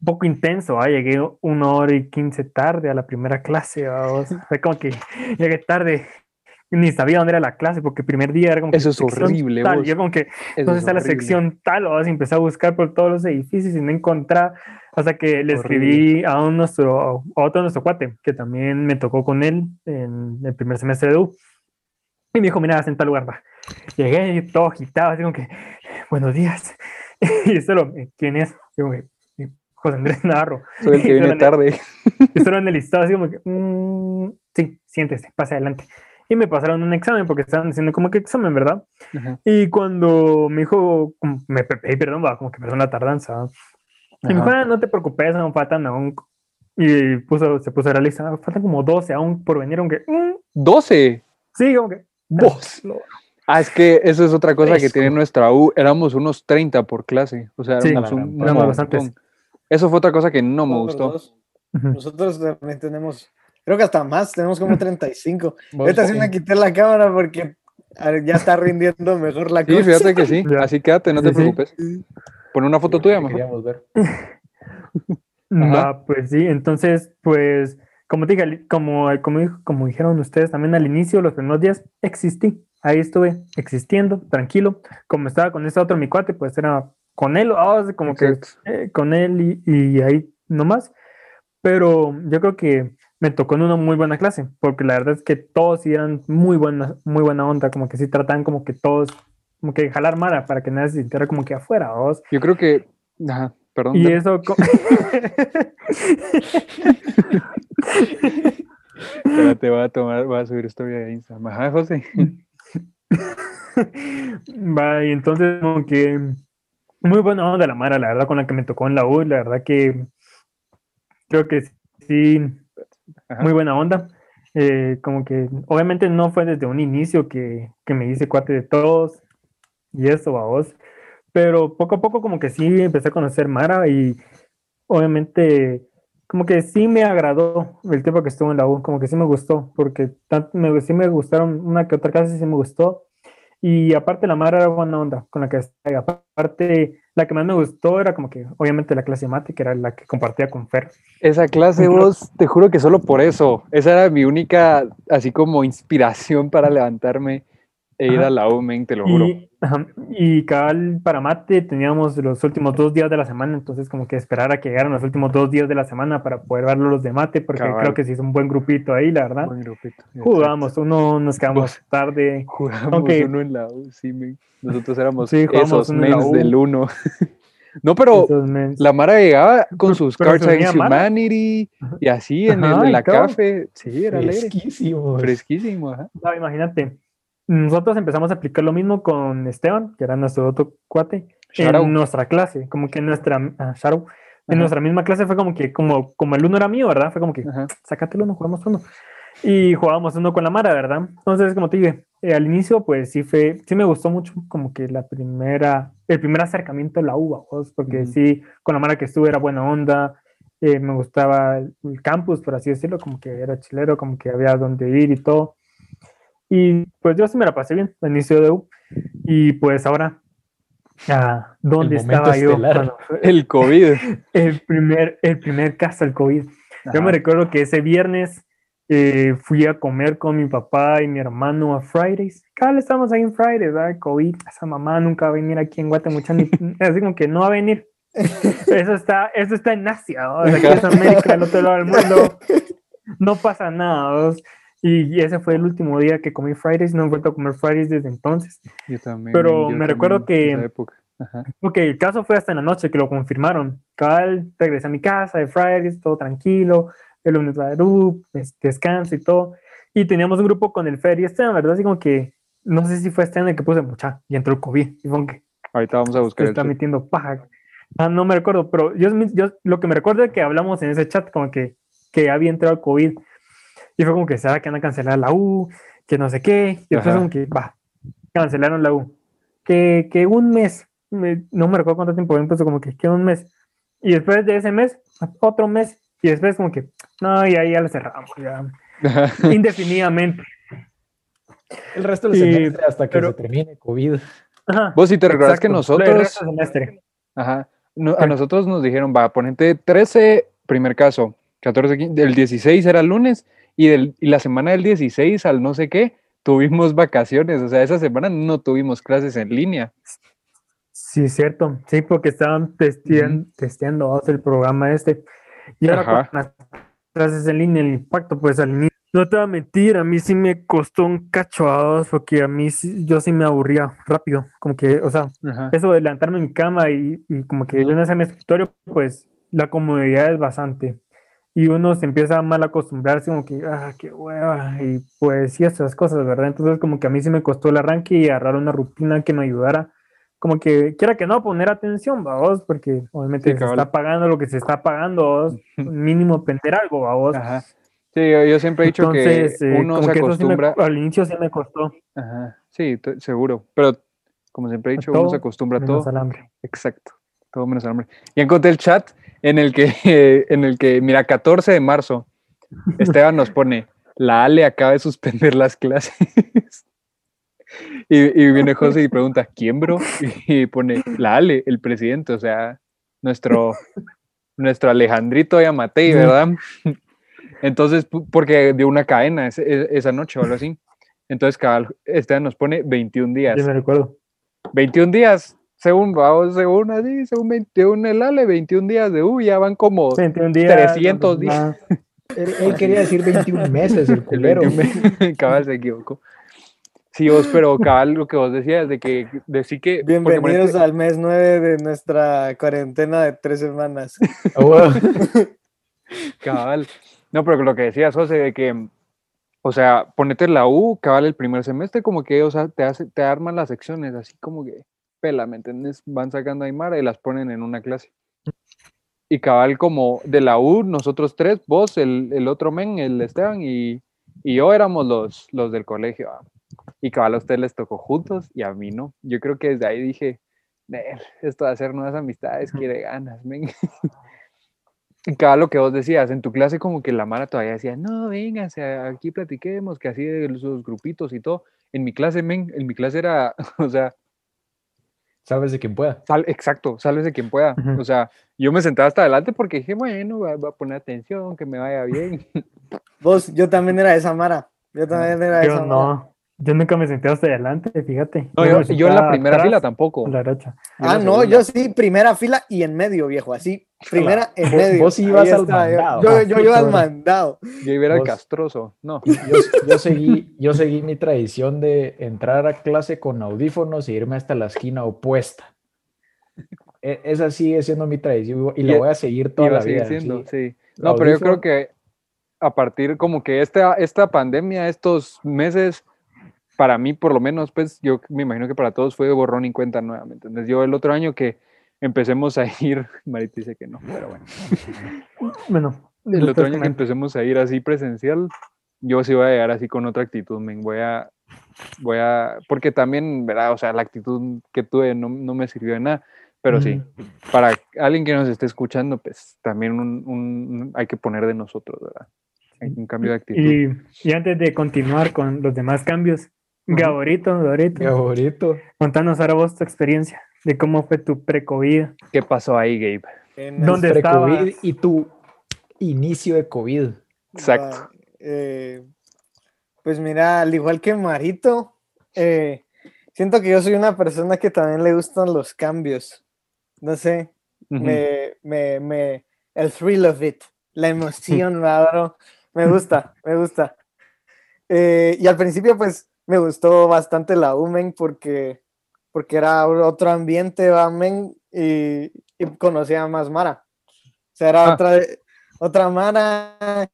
un poco intenso, ¿ah? llegué una hora y quince tarde a la primera clase, vamos. fue como que *laughs* llegué tarde, ni sabía dónde era la clase, porque el primer día era como que Eso es sección horrible, tal, yo como que Eso ¿Dónde es está la sección tal? Vamos, y empecé a buscar por todos los edificios y no encontraba hasta que le escribí a, un nuestro, a otro nuestro cuate, que también me tocó con él en el primer semestre de U. Y me dijo, mira, vas en tal lugar, va. Llegué todo agitado, así como que, buenos días. *laughs* y solo, ¿quién es? Como que, José Andrés Navarro. Soy el que *laughs* viene en- tarde. y solo en el listado, así como que, "Mm, sí, siéntese, pase adelante. Y me pasaron un examen porque estaban diciendo como que examen, ¿verdad? Ajá. Y cuando me dijo, me pedí perdón, va, como que perdón la tardanza. Y me dijo. "Ah, no te preocupes, no faltan aún. Y puso, se puso a la lista, "Ah, faltan como 12 aún por venir, aunque, "Mm, 12. sí, como que, Vos. Ah, es que eso es otra cosa que Fresco. tiene nuestra U. Éramos unos 30 por clase. O sea, Sí, éramos un éramos bastantes. Eso fue otra cosa que no me gustó. dos. Nosotros también tenemos, creo que hasta más, tenemos como 35. Vos, Ahorita sí me quité la cámara porque ya está rindiendo mejor la Sí, cosa. fíjate que sí. *laughs* Así quédate, no te Sí, sí. preocupes. Pon una foto tuya, mejor. queríamos ver. *laughs* Va, pues sí, entonces, pues, como te dije, como, como, dijeron ustedes también al inicio, los primeros días, existí. Ahí estuve existiendo, tranquilo. Como estaba con ese otro mi cuate, pues era con él, ah, o sea, como que eh, con él y, y ahí nomás. Pero yo creo que me tocó en una muy buena clase, porque la verdad es que todos sí eran muy buena, muy buena onda, como que sí trataban como que todos, como que jalar mara para que nadie se sintiera como que afuera, ¿vos? Yo creo que. Ajá, perdón. Y eso... *laughs* Espérate, voy a tomar, voy a subir esto a Instagram. Ajá, José. *laughs* Va, y entonces como que muy buena onda la Mara, la verdad, con la que me tocó en la U, la verdad que creo que sí, Ajá. muy buena onda. Eh, como que obviamente no fue desde un inicio que, que me hice cuate de todos y eso, vos. Pero poco a poco como que sí empecé a conocer Mara y obviamente como que sí me agradó el tiempo que estuve en la U, como que sí me gustó, porque tanto me, sí me gustaron una que otra clase, sí me gustó. Y aparte la Mara era buena onda con la que. Aparte, la que más me gustó era como que obviamente la clase de mate, que era la que compartía con Fer. Esa clase, vos, te juro que solo por eso. Esa era mi única, así como inspiración para levantarme e ir a la U, men, te lo juro. Y, ajá, y cabal para mate teníamos los últimos dos días de la semana, entonces como que esperar a que llegaran los últimos dos días de la semana para poder verlo los de mate, porque Cabal. creo que sí es un buen grupito ahí, la verdad. Buen grupito. Jugábamos, uno nos quedamos Vos- *laughs* tarde. Jugamos uno en la U, sí, men. Nosotros éramos Sí, jugamos *laughs* esos mens del uno. no, pero la Mara llegaba con Pero- sus pero Cards Against. Humanity y así en, el- en la café. Sí, era alegre. Fresquísimos. Fresquísimo, ajá. No, imagínate. Nosotros empezamos a aplicar lo mismo con Esteban, que era nuestro otro cuate, en nuestra clase, como que en nuestra, ah, Shadow, en Ajá. nuestra misma clase fue como que, como, como el uno era mío, ¿verdad? Fue como que, Ajá. sácate el uno, jugamos uno. Y jugábamos uno con la Mara, ¿verdad? Entonces, como te dije, eh, al inicio, pues sí fue, sí me gustó mucho como que la primera, el primer acercamiento a la uva, ¿vos? porque sí, con la Mara que estuve era buena onda, eh, me gustaba el, el campus, por así decirlo, como que era chilero, como que había donde ir y todo. Y pues yo sí me la pasé bien al inicio de U. Y pues ahora, ah, ¿dónde El estaba yo? cuando El COVID. *laughs* el primer, el primer caso del COVID. Yo me Ajá. recuerdo que ese viernes eh, fui a comer con mi papá y mi hermano a Fridays. Cada vez estamos ahí en Fridays, ¿verdad? COVID, esa mamá nunca va a venir aquí en Guatemala, ni, *laughs* así como que no va a venir. Eso está, eso está en Asia, ¿no? O sea, aquí es América, al otro lado del mundo. No pasa nada, ¿no? Y ese fue el último día que comí Fridays, no he vuelto a comer Fridays desde entonces. Yo también. Pero yo me recuerdo que-. Ajá. Ok, el caso fue hasta en la noche que lo confirmaron. Cabal, regresé a mi casa de Fridays, todo tranquilo. El lunes va descanso y todo. Y teníamos un grupo con el Fer y este, la verdad, así como que no sé si fue este año el que puse mucha y entró el COVID. Y fue que Ahorita vamos a buscar está metiendo paja. Ah, no me recuerdo, pero yo, yo lo que me recuerdo es que hablamos en ese chat como que, que había entrado el COVID. Y fue como que será que van a cancelar la U, que no sé qué. Y después Ajá. como que, va, cancelaron la U. Que, que un mes, me- no me recuerdo cuánto tiempo, habían puesto como que, que un mes. Y después de ese mes, otro mes. Y después como que, no, y ahí ya lo cerramos, ya. Indefinidamente. El resto del semestre hasta que pero- se termine COVID. Ajá, Vos si te recuerdas que nosotros, resto del semestre. ajá, no- a nosotros nos dijeron, va, ponente 13, primer caso, 14, 15, del 16 era lunes y, del, y la semana del 16 al no sé qué, tuvimos vacaciones, o sea, esa semana no tuvimos clases en línea. Sí, cierto. Sí, porque estaban testean- testeando vamos, el programa este. Y ahora Ajá. con las clases en línea, el impacto, pues al inicio. No te voy a mentir, a mí sí me costó un cacho a dos, porque a mí sí- yo sí me aburría rápido. Como que, o sea, Ajá. eso de levantarme en mi cama y, y como que yo en ese mi escritorio, pues la comodidad es bastante. Y uno se empieza a mal acostumbrarse, como que, ah, qué hueva, y pues sí, esas cosas, ¿verdad? Entonces, como que a mí sí me costó el arranque y agarrar una rutina que me ayudara, como que quiera que no, poner atención, vamos, porque obviamente Sí, se está pagando lo que se está pagando, vos, *laughs* mínimo aprender algo, vamos. Ajá. Sí, yo, yo siempre he dicho Entonces, que eh, uno como se que eso sí me- acostumbra. al inicio sí me costó, Ajá. Sí, seguro. Pero como siempre he dicho, uno se todo acostumbra a menos todo. al hambre. Exacto. Todo menos al hambre. Ya encontré el chat en el que, *laughs* en el que, mira, 14 de marzo, Esteban nos pone, la Ale acaba de suspender las clases. *laughs* Y, y viene José y pregunta, ¿quién, bro? *laughs* Y pone, la Ale, el presidente, o sea, nuestro, nuestro Alejandrito Yamatei. ¿verdad? Entonces, porque dio una cadena e- esa noche o algo así. Entonces, cabal, Esteban nos pone 21 días. Yo me recuerdo. 21 días, según, vamos, según así, según 21 el Ale, 21 días de U, ya van como 21 días. 300 días. ah, *laughs* Él, él quería decir 21 *laughs* meses, el culero. 21 meses. *laughs* cabal se equivocó. Sí, vos, pero cabal, lo que vos decías de que decir que. porque Bienvenidos al mes 9 de nuestra cuarentena de tres semanas. Ah. Cabal. No, pero lo que decías, José, de que, o sea, ponete la U, cabal, el primer semestre, como que, o sea, te, hace, te arman las secciones, así como que, pela, ¿me entiendes? Van sacando a Aymara y las ponen en una clase. Y cabal, como de la U, nosotros tres, vos, el, el otro men, el Esteban y, y yo éramos los, los del colegio. ah. Y cabal, a ustedes les tocó juntos y a mí no. Yo creo que desde ahí dije, "Ver, esto de hacer nuevas amistades quiere ganas, men. *laughs* Y cada lo que vos decías, en tu clase como que la Mara todavía decía, no, vénganse, aquí platiquemos, que así de sus grupitos y todo. En mi clase, men, en mi clase era, *laughs* o sea, Sabes de quien pueda. sal, exacto, sales de quien pueda. O sea, yo me sentaba hasta adelante porque dije, bueno, va, va a poner atención, que me vaya bien. *laughs* Vos, yo también era esa Mara. Yo también era Yo esa Mara. no. Yo nunca me senté hasta adelante, fíjate. No, yo, yo en la primera atrás, fila tampoco. La derecha. Ah, no, segunda. yo sí, primera fila y en medio, viejo, así. Primera en medio. vos ibas al mandado. Yo, *laughs* yo iba al mandado. Yo iba a el Vos- castroso. No. *laughs* Yo, yo seguí, yo seguí mi tradición de entrar a clase con audífonos e irme hasta la esquina opuesta. E- Esa sigue siendo mi tradición y la voy a seguir toda la vida. siendo, sí. sí. No, pero yo creo que a partir como que esta, esta pandemia, estos meses, para mí por lo menos, pues yo me imagino que para todos fue borrón y cuenta nuevamente. Entonces yo el otro año que empecemos a ir, *laughs* Marita dice que no, pero bueno, Bueno, el otro año que empecemos a ir así presencial, yo sí voy a llegar así con otra actitud, men, voy a, voy a, porque también, ¿verdad? O sea, la actitud que tuve no, no me sirvió de nada, pero sí, para alguien que nos esté escuchando, pues también un, un- hay que poner de nosotros, ¿verdad? Hay un cambio de actitud. Y, y antes de continuar con los demás cambios, Gaborito, Gaborito, Favorito. contanos ahora vos tu experiencia de cómo fue tu pre-COVID. ¿Qué pasó ahí, Gabe? En ¿Dónde Pre-COVID estabas? y tu inicio de COVID. Exacto. Va, eh, pues mira, al igual que Marito, eh, siento que yo soy una persona que también le gustan los cambios. No sé, me, me, me, el thrill of it, la emoción, *laughs* me adoro, me gusta, me gusta. Eh, y al principio, pues, me gustó bastante la UMEN porque, porque era otro ambiente, va, men, y, y conocía más Mara. O sea, era Ah. otra, otra Mara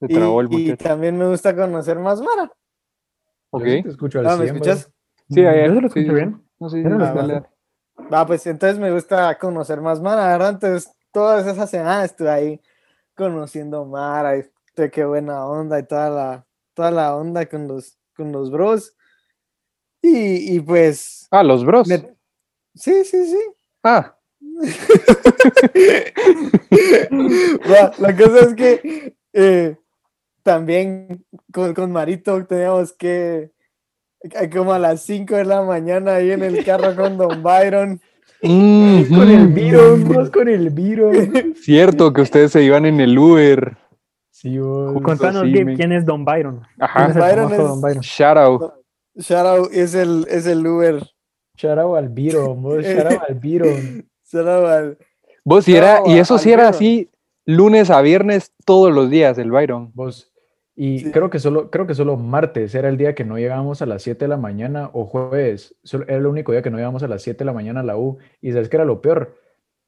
Se trabó el y también me gusta conocer más Mara. Ok. Sí te escucho al Ah, ¿Me 100, escuchas? Sí, ahí, Yo se lo sí, escucho sí, sí. bien. No, sí, sí, sí, dale. Va, pues entonces me gusta conocer más Mara, ¿verdad? Entonces, todas esas semanas estuve ahí conociendo Mara, y qué buena onda y toda la, toda la onda con los, con los bros. Y, y pues, Ah, los bros. me- sí, sí, sí. Ah, *laughs* la cosa es que eh, también con, con Marito teníamos que, eh, como a las 5 de la mañana ahí en el carro con Don Byron. *laughs* Con el virus, vos con el virus. Cierto que ustedes se iban en el Uber. Sí. Contanos, sí, Gabe, me- quién es Don Byron. ¿Quién es Ajá. el Byron es- Don Byron? Shout out. Shout out, es el, es el Uber. Shout out al virus, *laughs* vos. Shout out al virus. Shout out al- Vos sí era, y eso sí era Byron. así, lunes a viernes, todos los días, el Byron. Vos. Y Sí. creo que solo, creo que solo martes era el día que no llegábamos a las 7 de la mañana o jueves. solo- era el único día que no llegábamos a las 7 de la mañana a la U. Y sabes que era lo peor,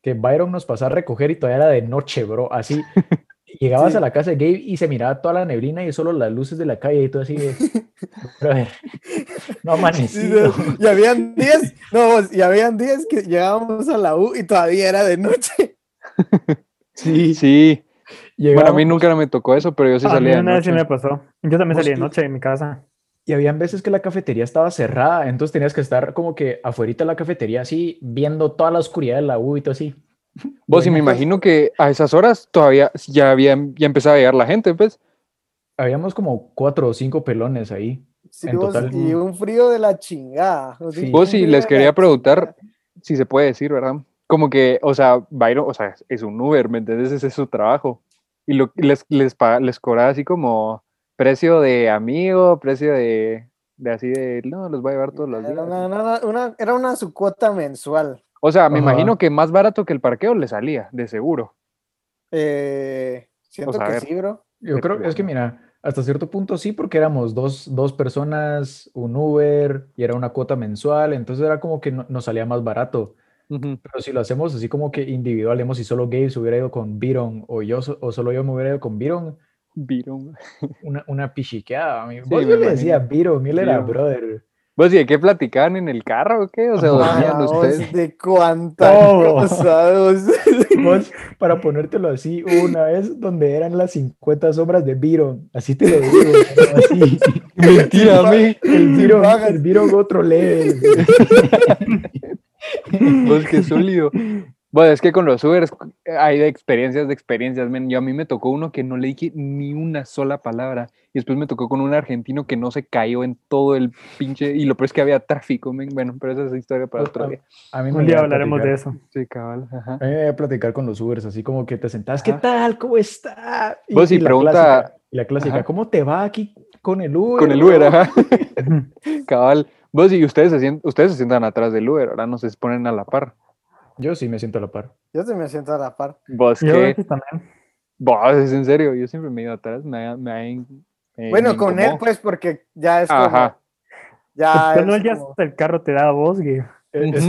que Byron nos pasó a recoger y todavía era de noche, bro. Así *laughs* llegabas Sí. a la casa de Gabe y se miraba toda la neblina y solo las luces de la calle y todo así de, *laughs* no Sí, amanecido. no, y habían días, no, vos, y habían días que llegábamos a la U y todavía era de noche. *laughs* Sí, Sí. Bueno, a mí nunca me tocó eso, pero yo sí A mí salía de una vez sí noche. me pasó. Yo también salí de noche en mi casa. Y habían veces que la cafetería estaba cerrada, entonces tenías que estar como que afuerita de la cafetería así, viendo toda la oscuridad de la U y todo así. Vos, y me imagino que a esas horas todavía ya había, ya empezaba a llegar la gente, pues. Habíamos como cuatro o cinco pelones ahí. Sí, En vos, total. y un frío de la chingada. o sea, Sí. un Vos, sí, les quería preguntar, chingada. si se puede decir, ¿verdad? Como que, o sea, Byron, o sea, es un Uber, ¿me entiendes? Ese es su trabajo. Y lo, les, les, paga- les cobraba así como precio de amigo, precio de, de así de, no, los voy a llevar todos los días. Era una, una- una- era una su cuota mensual. O sea, me Ajá. imagino que más barato que el parqueo le salía, de seguro. Eh, siento a que ver. sí, bro. Yo creo que es que mira, hasta cierto punto sí, porque éramos dos, dos personas, un Uber y era una cuota mensual, entonces era como que no- nos salía más barato. Pero si lo hacemos así como que individual, digamos, si solo Gabe se hubiera ido con Byron o yo o solo yo me hubiera ido con Byron, Byron. una, una pichiqueada. A mí, *laughs* Sí, vos yo le decía y él era brother. ¿Vos y de qué platicaban en el carro o qué? O sea, dormían Ah, ustedes. de cuánta Todo. cosa. vos. Vos, para ponértelo así, una vez donde eran las 50 sombras de Byron, así te lo digo, así. *laughs* Mentira, Sí, me. El pagas. el Byron otro level. Vos *laughs* qué sólido. Bueno, es que con los Ubers hay de experiencias, de experiencias, men. Yo a mí me tocó uno que no le dije ni una sola palabra. Y después me tocó con un argentino que no se cayó en todo el pinche. Y lo peor es que había tráfico, men. Bueno, pero esa es historia para otro día. A mí me Un día hablaremos de eso. Sí, cabal. Ajá. A mí me iba a platicar con los Ubers, así como que te sentás, ¿qué tal? ¿Cómo está? Vos sí, la pregunta- clásica, y la clásica, Ajá. ¿cómo te va aquí? con el Uber. Con el Uber, bro. ajá. *laughs* Cabal. Vos y ustedes se, sientan, ustedes se sientan atrás del Uber, ahora no se ponen a la par. Yo sí me siento a la par. Yo sí me siento a la par. Vos Yo a qué. también. Vos, es en serio, yo siempre me he ido atrás, me, ha- me, ha in- me- Bueno, me con él, pues, porque ya es como. Ajá. Ya Cuando es ya como- el carro te da voz, güey. Eh, Pues,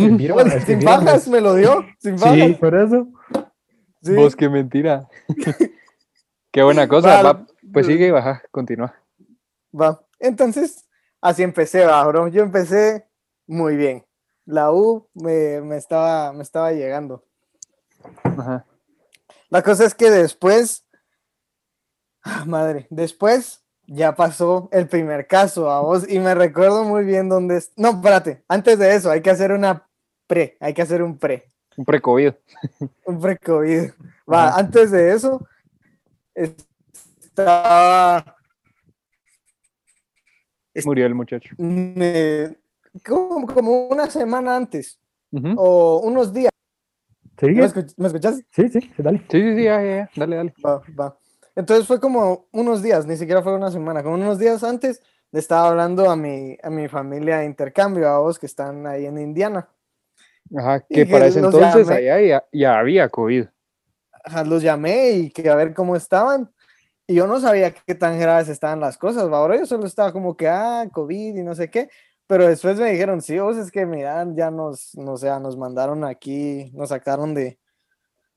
sin bajas me lo dio. Sin Sí, bajas. por eso. Sí. Vos qué mentira. *laughs* qué buena cosa. Va, va, pues sigue y baja, continúa. Va. Entonces, así empecé, va, bro. Yo empecé muy bien. La U me, me estaba, me estaba llegando. Ajá. La cosa es que después, ah, madre, después ya pasó el primer caso a vos y me recuerdo muy bien dónde es. No, espérate, antes de eso hay que hacer una pre, hay que hacer un pre, Un pre-COVID. *laughs* un pre-COVID. Va, Ajá. antes de eso estaba Murió el muchacho. me- como, como una semana antes Ujú. o unos días. ¿Me, ¿Sigue? escuch- ¿me escuchas? Sí, sí, sí, dale. Sí, sí, sí, ya, ya, ya. Dale, dale. Va, va. Entonces fue como unos días, ni siquiera fue una semana, como unos días antes le estaba hablando a mi, a mi familia de intercambio, a vos que están ahí en Indiana. Ajá, Y que que para ese entonces llamé. allá ya, ya había COVID. Ajá, los llamé y que a ver cómo estaban. Y yo no sabía qué tan graves estaban las cosas, ¿va? ahora yo solo estaba como que, ah, COVID y no sé qué. Pero después me dijeron, sí, vos es que miran, ya nos, no sé, nos mandaron aquí, nos sacaron de,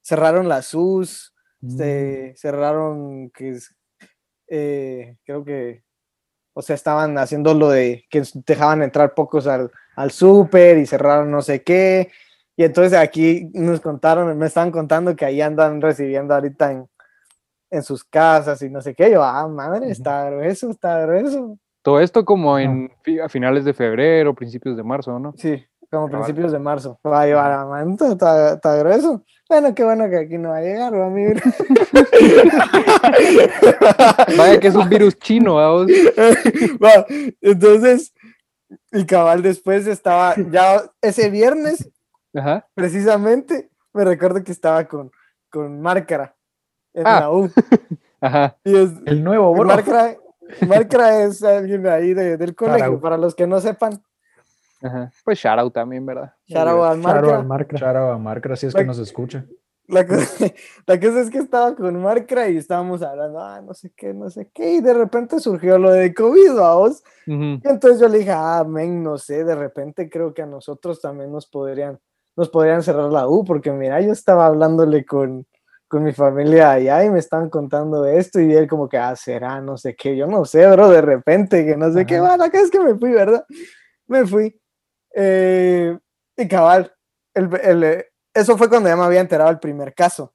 cerraron las SUS, este, cerraron, que es, eh, creo que, o sea, estaban haciendo lo de que dejaban entrar pocos al, al súper y cerraron no sé qué. Y entonces aquí nos contaron, me estaban contando que ahí andan recibiendo ahorita en, en sus casas y no sé qué. Yo, ah, madre, está grueso, está grueso. Todo esto como en a finales de febrero, principios de marzo, ¿no? Sí, como principios de marzo. Va a llevar a manto, está, grueso. Bueno, qué bueno que aquí no va a llegar, va a mi *laughs* Vaya que es un virus chino, vamos. *laughs* Va, entonces, y cabal después estaba, ya ese viernes, Ajá. precisamente, me recuerdo que estaba con, con Márcara en Ah. la U. *laughs* Ajá. Y es, El nuevo. Márcara, Márcara es alguien ahí de- del colegio, para los que no sepan. Ajá. Pues shout out también, ¿verdad? Shout out al Charo Márcara. al Marcra, si es que nos escucha. La cosa, la cosa es que estaba con Marcra y estábamos hablando, ah, no sé qué, no sé qué, y de repente surgió lo de COVID, vamos. Ujú. Y entonces yo le dije, ah, men, no sé, de repente creo que a nosotros también nos podrían, nos podrían cerrar la U, porque mira, yo estaba hablándole con, con mi familia allá y me estaban contando esto, y él como que, ah, será, no sé qué, yo no sé, bro, de repente, que no sé qué, Ajá. bueno, acá es que me fui, ¿verdad? Me fui. Eh, y cabal, el, el, eh, eso fue cuando ya me había enterado el primer caso.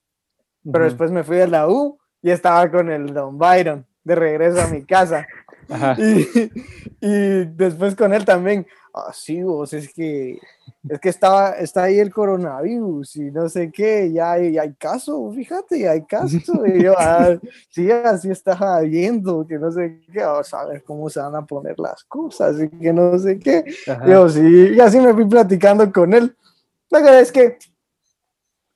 Pero después me fui de la U y estaba con el Don Byron de regreso a mi casa. Ajá. Y, y después con él también. Ah, sí, vos, es que, es que estaba, está ahí el coronavirus y no sé qué, ya hay, hay caso, fíjate, ya hay caso. Y yo, *laughs* ah, sí, así estaba viendo, que no sé qué, vamos a ver cómo se van a poner las cosas y que no sé qué. Ajá. Yo sí, y así me fui platicando con él. La verdad es que,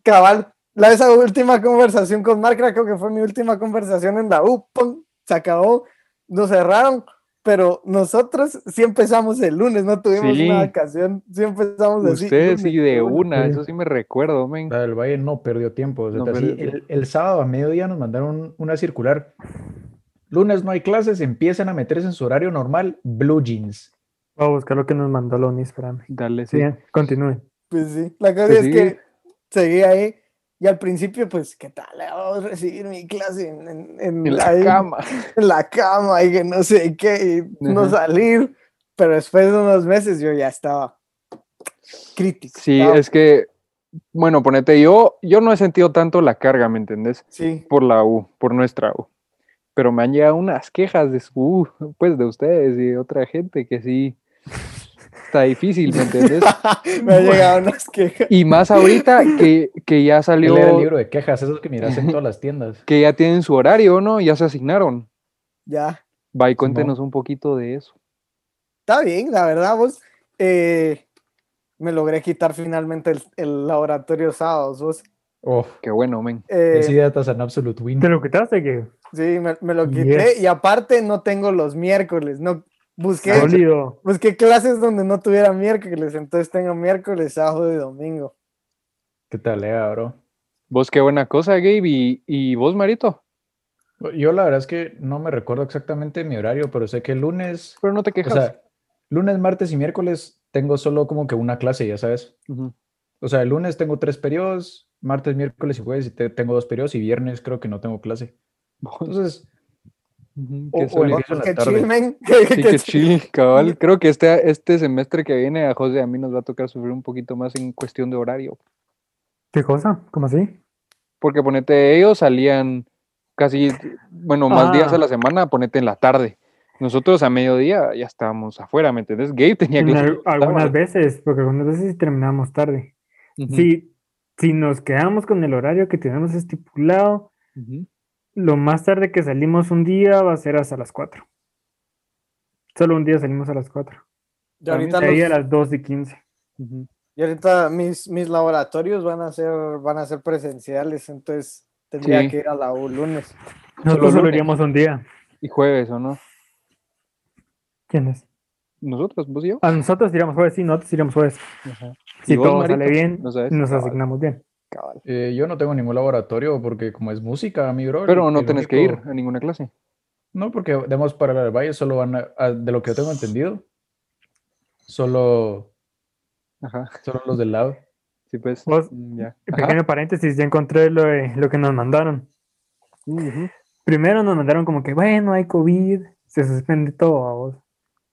cabal, la, esa última conversación con Mark, creo que fue mi última conversación en la U, ¡pum! se acabó, nos cerraron, pero nosotros sí empezamos el lunes, no tuvimos Sí. una vacación, sí empezamos así. Ustedes sí de una, eso sí me recuerdo, men. La del Valle no perdió tiempo. o sea, No así, perdió el, el sábado a mediodía nos mandaron una circular. Lunes no hay clases, empiezan a meterse en su horario normal, blue jeans. Voy a buscar lo que nos mandó Loni, espérame. Dale, Sí, sí. continúe. Pues sí, la cosa Pues es sí. que seguí ahí. Y al principio, pues, ¿qué tal? Vamos a recibir mi clase en, en, en- En la ahí, cama. en la cama y que no sé qué, y no Ajá. salir. Pero después de unos meses yo ya estaba crítico. Sí, estaba- es que, bueno, ponete, yo, yo no he sentido tanto la carga, ¿me entendés? Sí, Por la U, por nuestra U. Pero me han llegado unas quejas de su U, pues de ustedes y de otra gente que sí está difícil, ¿me entendés? *laughs* me ha llegado unas quejas. Y más ahorita que, que ya salió, era el libro de quejas, esos que miras en todas las tiendas. *laughs* que ya tienen su horario, ¿no? Ya se asignaron. Ya, Va y cuéntenos un poquito de eso. está bien, la verdad, vos. eh, me logré quitar finalmente el, el laboratorio sábados, vos. Oh, Qué bueno, men. Eh, ese data an absolute win. ¿Te lo quitaste que Sí, me, me lo quité Yes. y aparte no tengo los miércoles. No busqué, Sólido. busqué clases donde no tuviera miércoles, entonces tengo miércoles, sábado y domingo. ¿Qué tal, Ea, bro? Vos qué buena cosa, Gabe. ¿Y, y vos, Marito? Yo la verdad es que no me recuerdo exactamente mi horario, pero sé que el lunes, Pero no te o quejas. sea, lunes, martes y miércoles tengo solo como que una clase, ya sabes. O sea, el lunes tengo tres periodos, martes, miércoles y jueves y te- tengo dos periodos y viernes creo que no tengo clase. Entonces, Ujú, o- qué o sólido. empiezo en la Qué tarde. chill, men. *laughs* Sí, qué chill, cabal. *laughs* Creo que este, este semestre que viene a José a mí nos va a tocar sufrir un poquito más en cuestión de horario. ¿Qué cosa? ¿Cómo así? Porque ponete, ellos salían casi, bueno, más días a Ah. la semana, ponete en la tarde. Nosotros a mediodía ya estábamos afuera, ¿me entendés? Gabe tenía al- sábados. algunas veces, porque algunas veces sí terminamos tarde. Ujú, Si, si nos quedamos con el horario que tenemos estipulado, ujú. Lo más tarde que salimos un día va a ser hasta las 4. Solo un día salimos a las 4. Y ahorita, ahí a los- las 2 y 15. Ujú. y ahorita mis, mis laboratorios van a ser, van a ser presenciales, entonces tendría Sí. que ir a la U lunes. Nosotros solo iríamos un día. Y jueves, ¿o no? ¿Quién es? Nosotros, vos y yo. A nosotros iríamos jueves, sí, nosotros iríamos jueves. Ajá. Si ¿Y vos, todo sale bien, No sabes. nos Cabal, asignamos bien. Cabal. eh, yo no tengo ningún laboratorio porque como es música, mi bro. Pero no tenés que ir único- a ninguna clase. No, porque digamos para el Valle solo van a, a- de lo que yo tengo entendido, solo, Ajá. solo los del lado. Sí, pues. Vos- mm, ya. Pequeño paréntesis, ya encontré lo, de- lo que nos mandaron. Primero nos mandaron como que, bueno, hay COVID, se suspende todo a vos.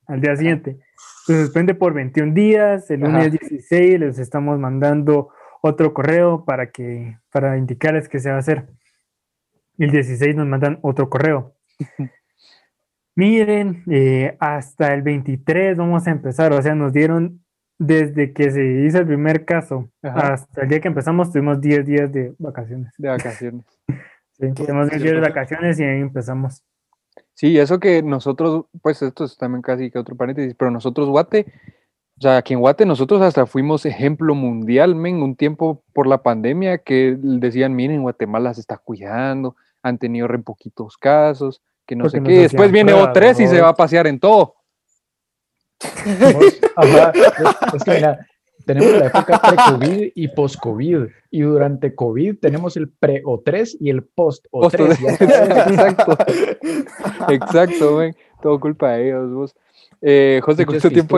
Al día siguiente. Se suspende por 21 días, el Ajá. lunes 16 les estamos mandando otro correo para que, para indicarles que se va a hacer. El 16 nos mandan otro correo. *laughs* Miren, eh, hasta el 23 vamos a empezar, o sea, nos dieron desde que se hizo el primer caso Ajá. hasta el día que empezamos, tuvimos 10 días de vacaciones. De vacaciones. *laughs* Sí, tenemos 10 días de vacaciones y ahí empezamos. Sí, eso que nosotros, pues esto es también casi que otro paréntesis, pero nosotros Guate, o sea, aquí en Guate nosotros hasta fuimos ejemplo mundial, men, un tiempo por la pandemia que decían, miren, Guatemala se está cuidando, han tenido re poquitos casos, que no Porque sé qué, después viene pruebas, O3 y se va a pasear en todo. Ajá, es- es que mira, tenemos la época pre-COVID y post-COVID. Y durante COVID tenemos el pre-O3 y el post-O3. ya sabes. *laughs* Exacto, exacto, men, todo culpa de ellos, vos. Eh, José, ¿cuánto tiempo,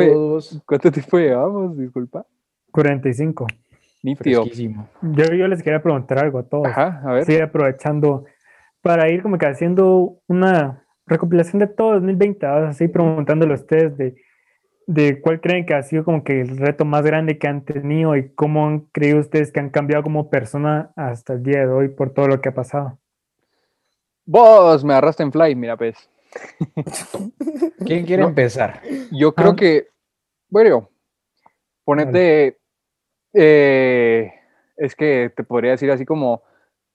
¿cuánto tiempo llevamos? Disculpa. 45. Nítido. Yo, yo les quería preguntar algo a todos. Ajá, a ver. Sí, aprovechando para ir como que haciendo una recopilación de todo 2020, ¿verdad? así preguntándole a ustedes de, de cuál creen que ha sido como que el reto más grande que han tenido y cómo han creído ustedes que han cambiado como persona hasta el día de hoy por todo lo que ha pasado. Vos me agarraste en fly, mira, pues. *laughs* ¿Quién quiere No. empezar? Yo creo Ah. que, bueno, ponete, eh, es que te podría decir así como,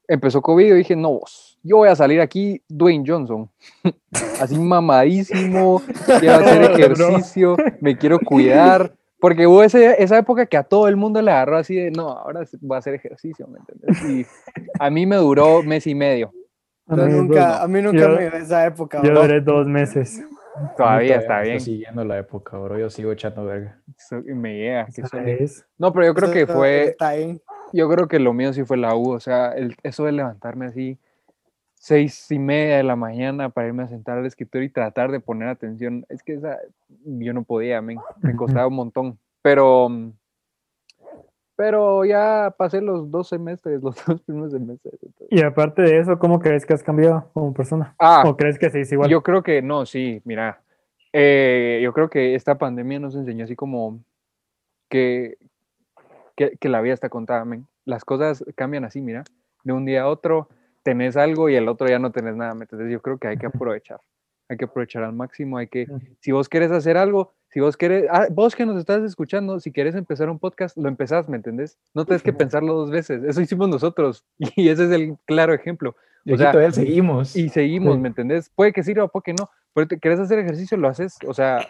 empezó COVID y dije, no, vos, yo voy a salir aquí Dwayne Johnson, *laughs* así mamadísimo, quiero hacer *laughs* ejercicio, me quiero cuidar, porque hubo ese- esa época que a todo el mundo le agarró así de, no, ahora voy a hacer ejercicio, ¿me entiendes? Y a mí me duró mes y medio, Yo mí, nunca, a mí nunca Yo- me dio esa época. yo bro. duré dos meses. todavía está bien, siguiendo la época, bro. Yo sigo echando verga. Eso me llega. No, pero yo creo que fue, Está bien. Yo creo que lo mío sí fue la U, o sea, el- eso de levantarme así seis y media de la mañana para irme a sentar al escritorio y tratar de poner atención, es que esa, yo no podía, men, me costaba un montón, pero, mm, pero ya pasé los dos semestres, *laughs* los dos primeros semestres. entonces- Y aparte de eso, ¿cómo crees que has cambiado como persona? Ah, ¿O crees que se dice igual? yo creo que no, sí, mira, eh, yo creo que esta pandemia nos enseñó así como que, que, que la vida está contada, men. Las cosas cambian así, mira, de un día a otro tenés algo y el otro ya no tenés nada, ¿me entiendes? Yo creo que hay que aprovechar, hay que aprovechar al máximo, hay que, si vos querés hacer algo, si vos querés, ah, vos que nos estás escuchando, si querés empezar un podcast, lo empezás, ¿me entendés? No tenés que pensarlo dos veces, eso hicimos nosotros *laughs* y ese es el claro ejemplo. Y O aquí sea, todavía seguimos. Y seguimos. ¿me entendés? Puede que sirva, puede que no. Pero te querés hacer ejercicio, lo haces. O sea,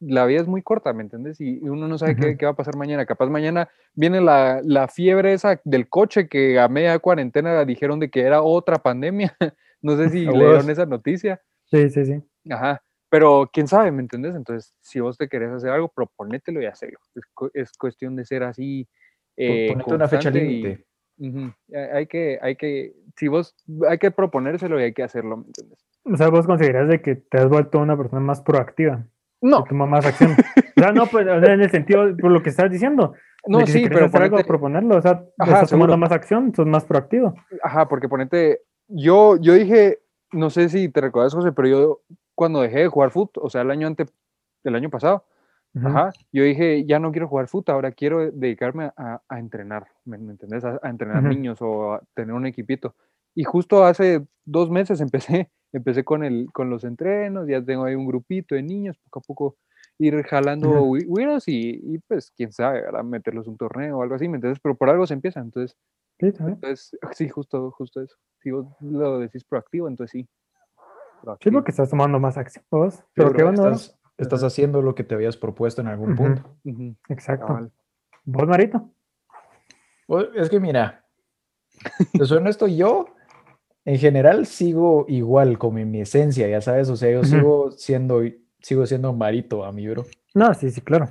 la vida es muy corta, ¿me entendés? Y y uno no sabe qué, Ujú. qué va a pasar mañana. Capaz mañana viene la, la fiebre esa del coche que a media cuarentena dijeron de que era otra pandemia. *laughs* No sé si leyeron esa noticia. Sí, sí, sí. Ajá. Pero quién sabe, ¿me entendés? Entonces, si vos te querés hacer algo, proponételo y hacelo. Es, cu- es cuestión de ser así. eh, Ponete una fecha constante y- límite. Ujú, hay- Hay que, hay que, si vos, hay que proponérselo y hay que hacerlo, ¿me entiendes? O sea, vos considerás de que te has vuelto una persona más proactiva, No, que toma más acción. O sea, no, pues en el sentido, por lo que estás diciendo. no, de que si sí, querés pero hacer algo, ponete- proponerlo, o sea, Ajá, estás tomando más acción, sos más proactivo. Ajá, porque ponete, yo, yo dije, no sé si te recuerdas, José, pero yo cuando dejé de jugar fútbol, o sea, el año ante, el año pasado, Ujú. ajá, yo dije, ya no quiero jugar fútbol, ahora quiero dedicarme a, a entrenar, ¿me, me entendés? A, a entrenar Ujú. niños o a tener un equipito. Y justo hace dos meses *laughs* empecé, empecé con, el, con los entrenos, ya tengo ahí un grupito de niños, poco a poco ir jalando wi- güiros y, y, pues quién sabe, ¿verdad? meterlos un torneo o algo así, ¿me entiendes? Pero por algo se empieza, entonces Sí, entonces, sí, justo, justo eso. Si vos lo decís proactivo, entonces sí. Sí, porque estás tomando más acción vos. Pero Pero qué bueno, ¿no? estás, estás haciendo lo que te habías propuesto en algún Ujú. punto. Ujú, Exacto. cabal. ¿Vos, Marito? Pues, Es que mira, te soy honesto, yo en general sigo igual como en mi esencia, ya sabes, o sea, yo Ujú. sigo siendo, sigo siendo marito a mi bro. No, sí, sí, claro.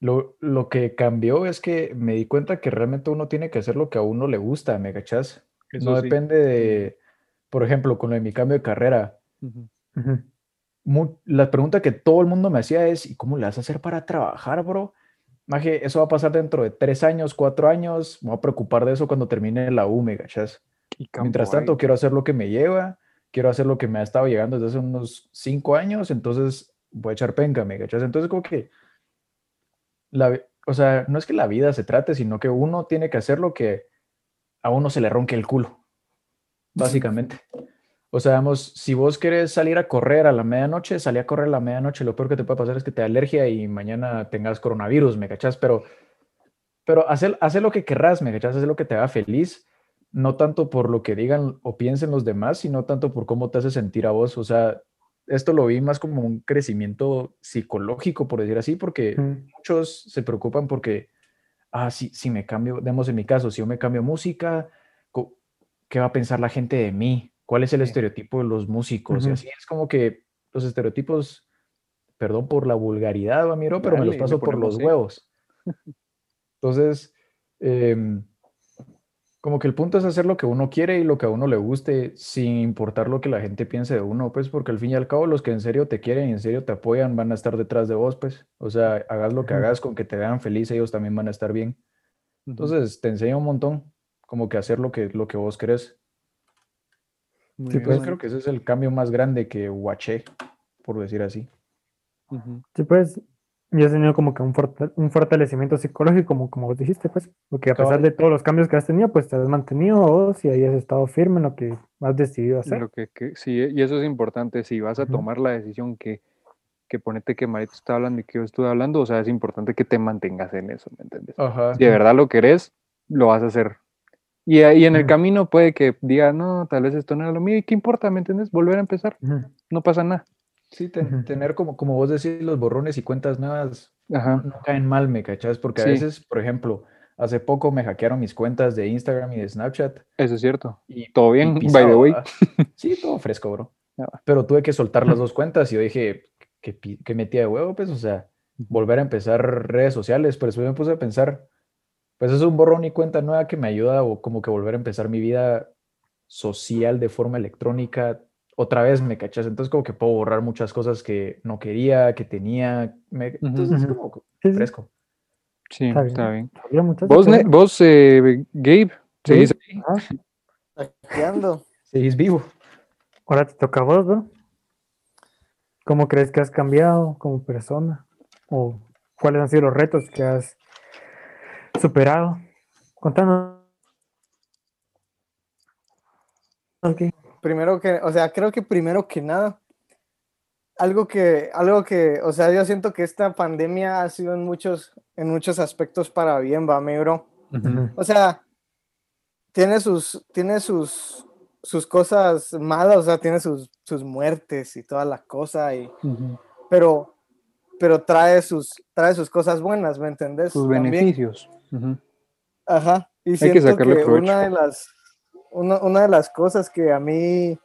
Lo, lo que cambió es que me di cuenta que realmente uno tiene que hacer lo que a uno le gusta, ¿me cachás? Eso No sí. depende de, por ejemplo, con lo de mi cambio de carrera. Ujú. Ujú. mu- la pregunta que todo el mundo me hacía es, ¿y cómo le vas a hacer para trabajar, bro? Maje, eso va a pasar dentro de tres años, cuatro años. Me voy a preocupar de eso cuando termine la U, ¿me campo Mientras hay. tanto, quiero hacer lo que me lleva, quiero hacer lo que me ha estado llegando desde hace unos cinco años, entonces voy a echar penca, ¿me cachas? Entonces, como que, la, o sea, no es que la vida se trate, sino que uno tiene que hacer lo que a uno se le ronque el culo, *laughs* básicamente. O sea, vamos, si vos querés salir a correr a la medianoche, salí a correr a la medianoche, lo peor que te puede pasar es que te da alergia y mañana tengas coronavirus, ¿me cachas? Pero, pero hacer, hacer lo que querrás, ¿me cachas? Hacer lo que te haga feliz no tanto por lo que digan o piensen los demás, sino tanto por cómo te hace sentir a vos. O sea, esto lo vi más como un crecimiento psicológico, por decir así, porque muchos se preocupan porque, ah, si, si me cambio, demos en mi caso, si yo me cambio música, ¿qué va a pensar la gente de mí? ¿Cuál es el Sí. estereotipo de los músicos? Y así es como que los estereotipos, perdón por la vulgaridad, Ramiro, pero me los paso por los huevos. Entonces, em, como que el punto es hacer lo que uno quiere y lo que a uno le guste, sin importar lo que la gente piense de uno, pues, porque al fin y al cabo los que en serio te quieren y en serio te apoyan van a estar detrás de vos, pues. O sea, hagas lo que Ujú. hagas con que te vean feliz, ellos también van a estar bien. Entonces, te enseña un montón, como que hacer lo que, lo que vos querés. Muy sí, bien, Pues creo que ese es el cambio más grande que guaché, por decir así. Sí, pues, y has tenido como que un, forta- un fortalecimiento psicológico, como, como vos dijiste, pues, porque a pesar de todos los cambios que has tenido, pues te has mantenido vos y ahí has estado firme en lo que has decidido hacer. Lo que, que- sí, y eso es importante, si vas a tomar la decisión que, que ponete que Marito está hablando y que yo estuve hablando, o sea, es importante que te mantengas en eso, ¿me entiendes? Ajá. Si de verdad lo querés, lo vas a hacer. Y ahí en el camino puede que diga, no, tal vez esto no era lo mío, ¿y qué importa, me entiendes? Volver a empezar, no pasa nada. Sí, ten- tener como, como vos decís, los borrones y cuentas nuevas Ajá. no caen mal, ¿me cachas? Porque a veces, por ejemplo, hace poco me hackearon mis cuentas de Instagram y de Snapchat. Eso es cierto. Y Todo y bien, by the way. Sí, todo fresco, bro. *laughs* Va. Pero tuve que soltar las *laughs* dos cuentas y yo dije, que, pi- que metía de huevo, pues, o sea, volver a empezar redes sociales. Pero después me puse a pensar, pues es un borrón y cuenta nueva que me ayuda o como que volver a empezar mi vida social de forma electrónica. Otra vez, ¿me cachas? Entonces como que puedo borrar muchas cosas que no quería, que tenía. me- Entonces es como fresco. Sí, Está está bien. está bien, muchachos, Vos, eh, Gabe, ¿seguís ahí? Seguís vivo. Ahora te toca a vos, ¿no? ¿Cómo crees que has cambiado como persona? ¿O cuáles han sido los retos que has superado? Contanos. Ok. Primero que, o sea, creo que primero que nada, algo que, algo que, o sea, yo siento que esta pandemia ha sido en muchos, en muchos aspectos para bien, va, mi bro. O sea, tiene sus, tiene sus, sus cosas malas, o sea, tiene sus, sus muertes y toda la cosa, y, pero, pero trae sus, trae sus cosas buenas, ¿me entendés? Sus También. beneficios. Ujú. Ajá. Y que siento que, sacarle provecho. una de las una, una de las cosas que a mí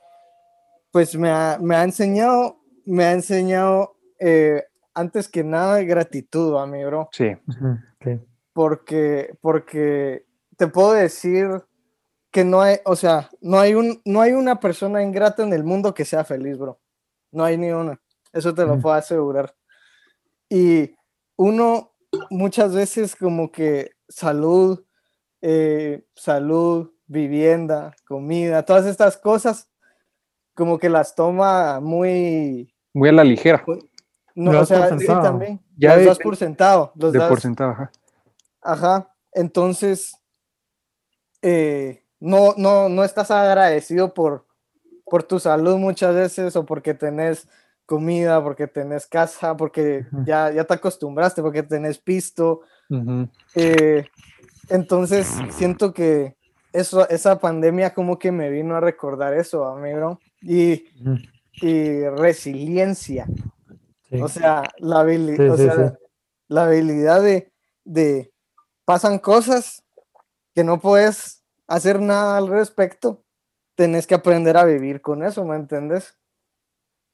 pues me ha, me ha enseñado, me ha enseñado eh, antes que nada gratitud a mí, bro. Sí. Porque, porque te puedo decir que no hay, o sea, no hay, un, no hay una persona ingrata en el mundo que sea feliz, bro. No hay ni una. Eso te lo puedo asegurar. Y uno muchas veces como que salud, eh, salud, vivienda, comida, todas estas cosas, como que las toma muy, Muy a la ligera. no, Lo o por sea, sí, sentado. también, Ya los de- das por sentado, los De das- porcentaje. ajá. Ajá, entonces eh, no, no, no estás agradecido por, por tu salud muchas veces o porque tenés comida, porque tenés casa, porque ya, ya te acostumbraste, porque tenés pisto. Eh, entonces siento que eso, esa pandemia como que me vino a recordar eso, amigo, y, y resiliencia. sí. O sea, la, habili- Sí, o sí, sea, sí. la- la habilidad de, de pasan cosas que no puedes hacer nada al respecto. Tenés que aprender a vivir con eso, ¿me entendés?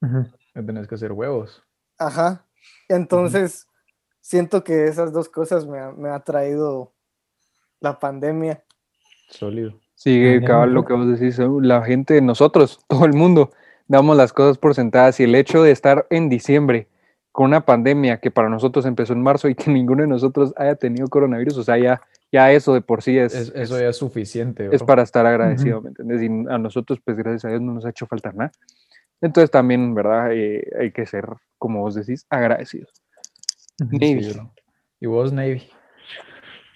Ujú. No tenés que hacer huevos. Ajá. Entonces, siento que esas dos cosas me ha, me ha traído la pandemia. Sólido. Sí, cabal, lo que vos decís, la gente, nosotros, *laughs* todo el mundo, damos las cosas por sentadas y el hecho de estar en diciembre con una pandemia que para nosotros empezó en marzo y que *laughs* ninguno de nosotros haya tenido coronavirus, o sea, ya, ya eso de por sí es, Es- eso es- ya es suficiente. es bro. para estar agradecido, ¿me entiendes? Y a nosotros, pues gracias a Dios, no nos ha hecho falta nada. Entonces también, ¿verdad? Eh, hay que ser, como vos decís, agradecidos. Navy. Sí. ¿Y vos, Navy?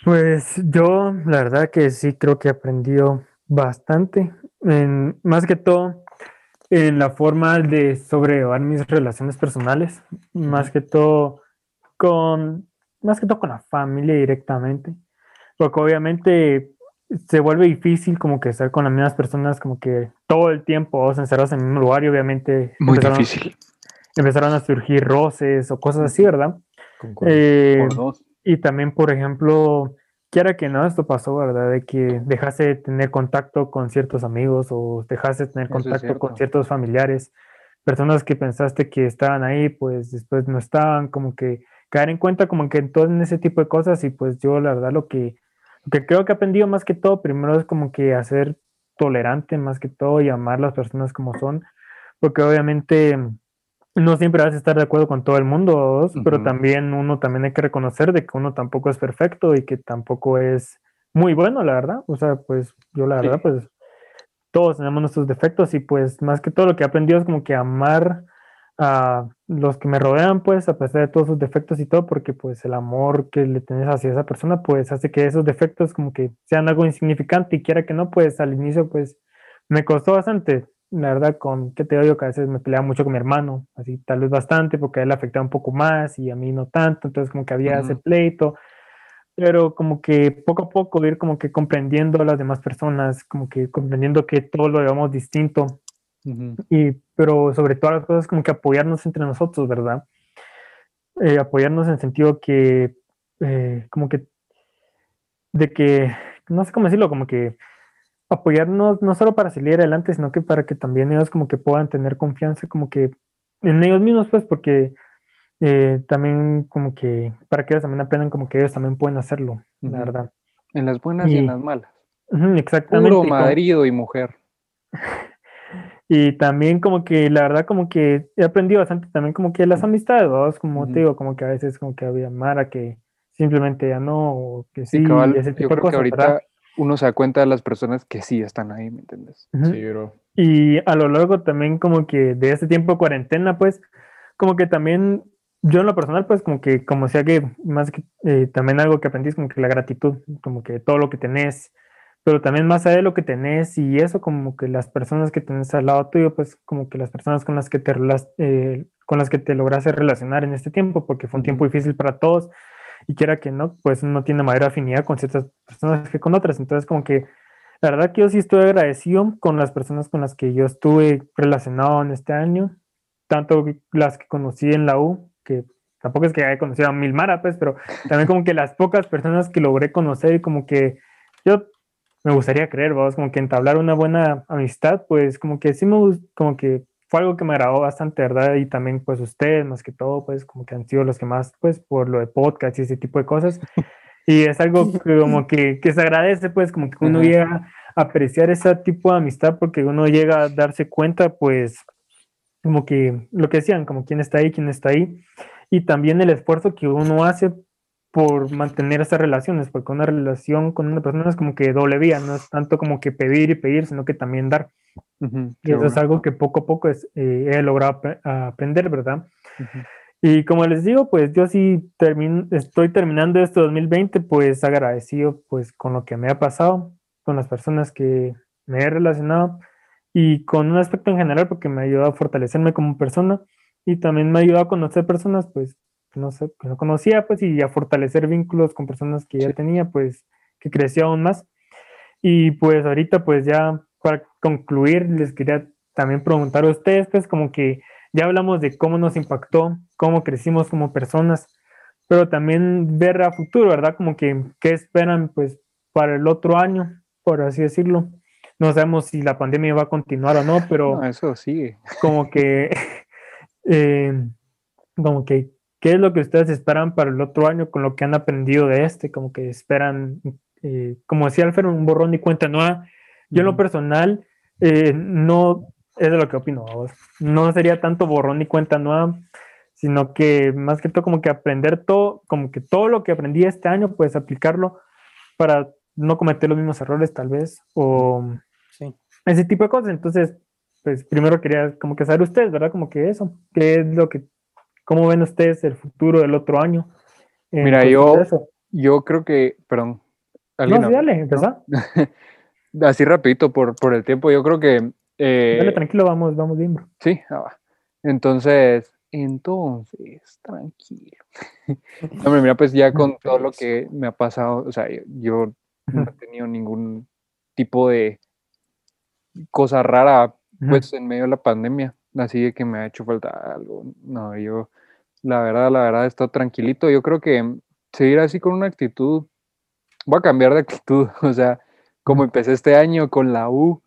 Pues yo, la verdad que sí creo que he aprendido bastante, en, más que todo en la forma de sobrellevar mis relaciones personales, más que todo con, más que todo con la familia directamente, porque obviamente se vuelve difícil como que estar con las mismas personas como que todo el tiempo, vos encerrados en el mismo lugar y obviamente Muy empezaron, difícil. empezaron a surgir roces o cosas así, ¿verdad? Eh, Por dos. y también, por ejemplo, quiera que no, esto pasó, ¿verdad? De que dejaste de tener contacto con ciertos amigos o dejaste de tener Eso contacto con cierto. ciertos familiares, personas que pensaste que estaban ahí, pues después no estaban, como que caer en cuenta como que en todo en ese tipo de cosas y pues yo la verdad lo que, lo que creo que he aprendido más que todo, primero es como que a ser tolerante más que todo y amar las personas como son, porque obviamente no siempre vas a estar de acuerdo con todo el mundo, ¿vos? pero Ujú. también uno también hay que reconocer de que uno tampoco es perfecto y que tampoco es muy bueno, la verdad. O sea, pues yo la Sí. verdad, pues todos tenemos nuestros defectos y pues más que todo lo que he aprendido es como que amar a los que me rodean, pues a pesar de todos sus defectos y todo, porque pues el amor que le tenés hacia esa persona, pues hace que esos defectos como que sean algo insignificante y quiera que no, pues al inicio pues me costó bastante, la verdad, con que te digo que a veces me peleaba mucho con mi hermano, así tal vez bastante, porque a él le afectaba un poco más y a mí no tanto, entonces como que había ese Ujú. pleito, pero como que poco a poco ir como que comprendiendo a las demás personas, como que comprendiendo que todo lo llevamos distinto Ujú. y pero sobre todas las cosas como que apoyarnos entre nosotros, ¿verdad? Eh, apoyarnos en el sentido que eh, como que de que no sé cómo decirlo, como que apoyarnos no solo para salir adelante, sino que para que también ellos como que puedan tener confianza como que en ellos mismos, pues, porque eh, también como que para que ellos también aprendan como que ellos también pueden hacerlo, la verdad. En las buenas y en las malas. Exactamente. Puro marido y mujer. *laughs* Y también como que la verdad como que he aprendido bastante también como que las amistades, ¿verdad? como Ujú. te digo, como que a veces como que había Mara que simplemente ya no, o que sí, Sí, cabal, ese yo tipo de creo que cosas, ahorita ¿verdad? uno se da cuenta de las personas que sí están ahí, ¿me entiendes? Ujú. Sí, bro. Y a lo largo también como que de este tiempo de cuarentena, pues, como que también yo en lo personal, pues, como que, como sea que más que eh, también algo que aprendí es como que la gratitud, como que todo lo que tenés, pero también más allá de lo que tenés y eso, como que las personas que tenés al lado tuyo, pues, como que las personas con las que te, eh, con las que te lograste relacionar en este tiempo, porque fue un tiempo difícil para todos y quiera que no, pues uno tiene mayor afinidad con ciertas personas que con otras, entonces como que la verdad que yo sí estoy agradecido con las personas con las que yo estuve relacionado en este año, tanto las que conocí en la U, que tampoco es que haya conocido a mil Mara, pues, pero también como que las pocas personas que logré conocer y como que yo me gustaría creer, vamos, como que entablar una buena amistad, pues como que sí me como que fue algo que me agradó bastante, ¿verdad? Y también pues ustedes, más que todo, pues como que han sido los que más, pues por lo de podcast y ese tipo de cosas. *laughs* Y es algo que como que, que se agradece, pues como que uno Ajá. llega a apreciar ese tipo de amistad porque uno llega a darse cuenta, pues como que lo que decían, como quién está ahí, quién está ahí. Y también el esfuerzo que uno hace por mantener esas relaciones, porque una relación con una persona es como que doble vía, no es tanto como que pedir y pedir, sino que también dar. Ujú, Y qué eso es bueno. algo que poco a poco es, eh, he logrado apre- a aprender, ¿verdad? Ujú. Y como les digo, pues yo sí termin- estoy terminando este 2020, pues agradecido pues con lo que me ha pasado, con las personas que me he relacionado y con un aspecto en general porque me ha ayudado a fortalecerme como persona y también me ha ayudado a conocer personas pues que no sé, que no conocía pues y a fortalecer vínculos con personas que ya tenía pues que creció aún más. Y pues ahorita pues ya para concluir les quería también preguntar a ustedes pues como que ya hablamos de cómo nos impactó, cómo crecimos como personas, pero también ver a futuro, ¿verdad? Como que qué esperan pues para el otro año, por así decirlo. No sabemos si la pandemia va a continuar o no, pero No, eso sigue. como que, *laughs* eh, como que, ¿qué es lo que ustedes esperan para el otro año con lo que han aprendido de este? Como que esperan, eh, como decía Alfred, un borrón y cuenta nueva. Yo en lo personal, eh, no, es de lo que opino, no sería tanto borrón y cuenta nueva, sino que más que todo como que aprender todo, como que todo lo que aprendí este año, pues aplicarlo para no cometer los mismos errores tal vez, o Sí. ese tipo de cosas. Entonces, pues primero quería como que saber ustedes, ¿verdad? Como que eso, qué es lo que, cómo ven ustedes el futuro del otro año. en Mira, cuestión yo-. Yo creo que, perdón. No, ¿alguien sí, dale, empezá. *laughs* Así rapidito por, por el tiempo, yo creo que... eh, Dale, tranquilo, vamos, vamos bien, bro. Sí, ah, va. entonces, entonces, tranquilo. *laughs* No, Hombre, mira, pues ya con todo lo que me ha pasado, o sea, yo, yo no he tenido ningún tipo de cosa rara, pues, en medio de la pandemia, así de que me ha hecho falta algo. No, yo, la verdad, la verdad, estado tranquilito. Yo creo que seguir así con una actitud, voy a cambiar de actitud, *laughs* o sea, como empecé este año con la U,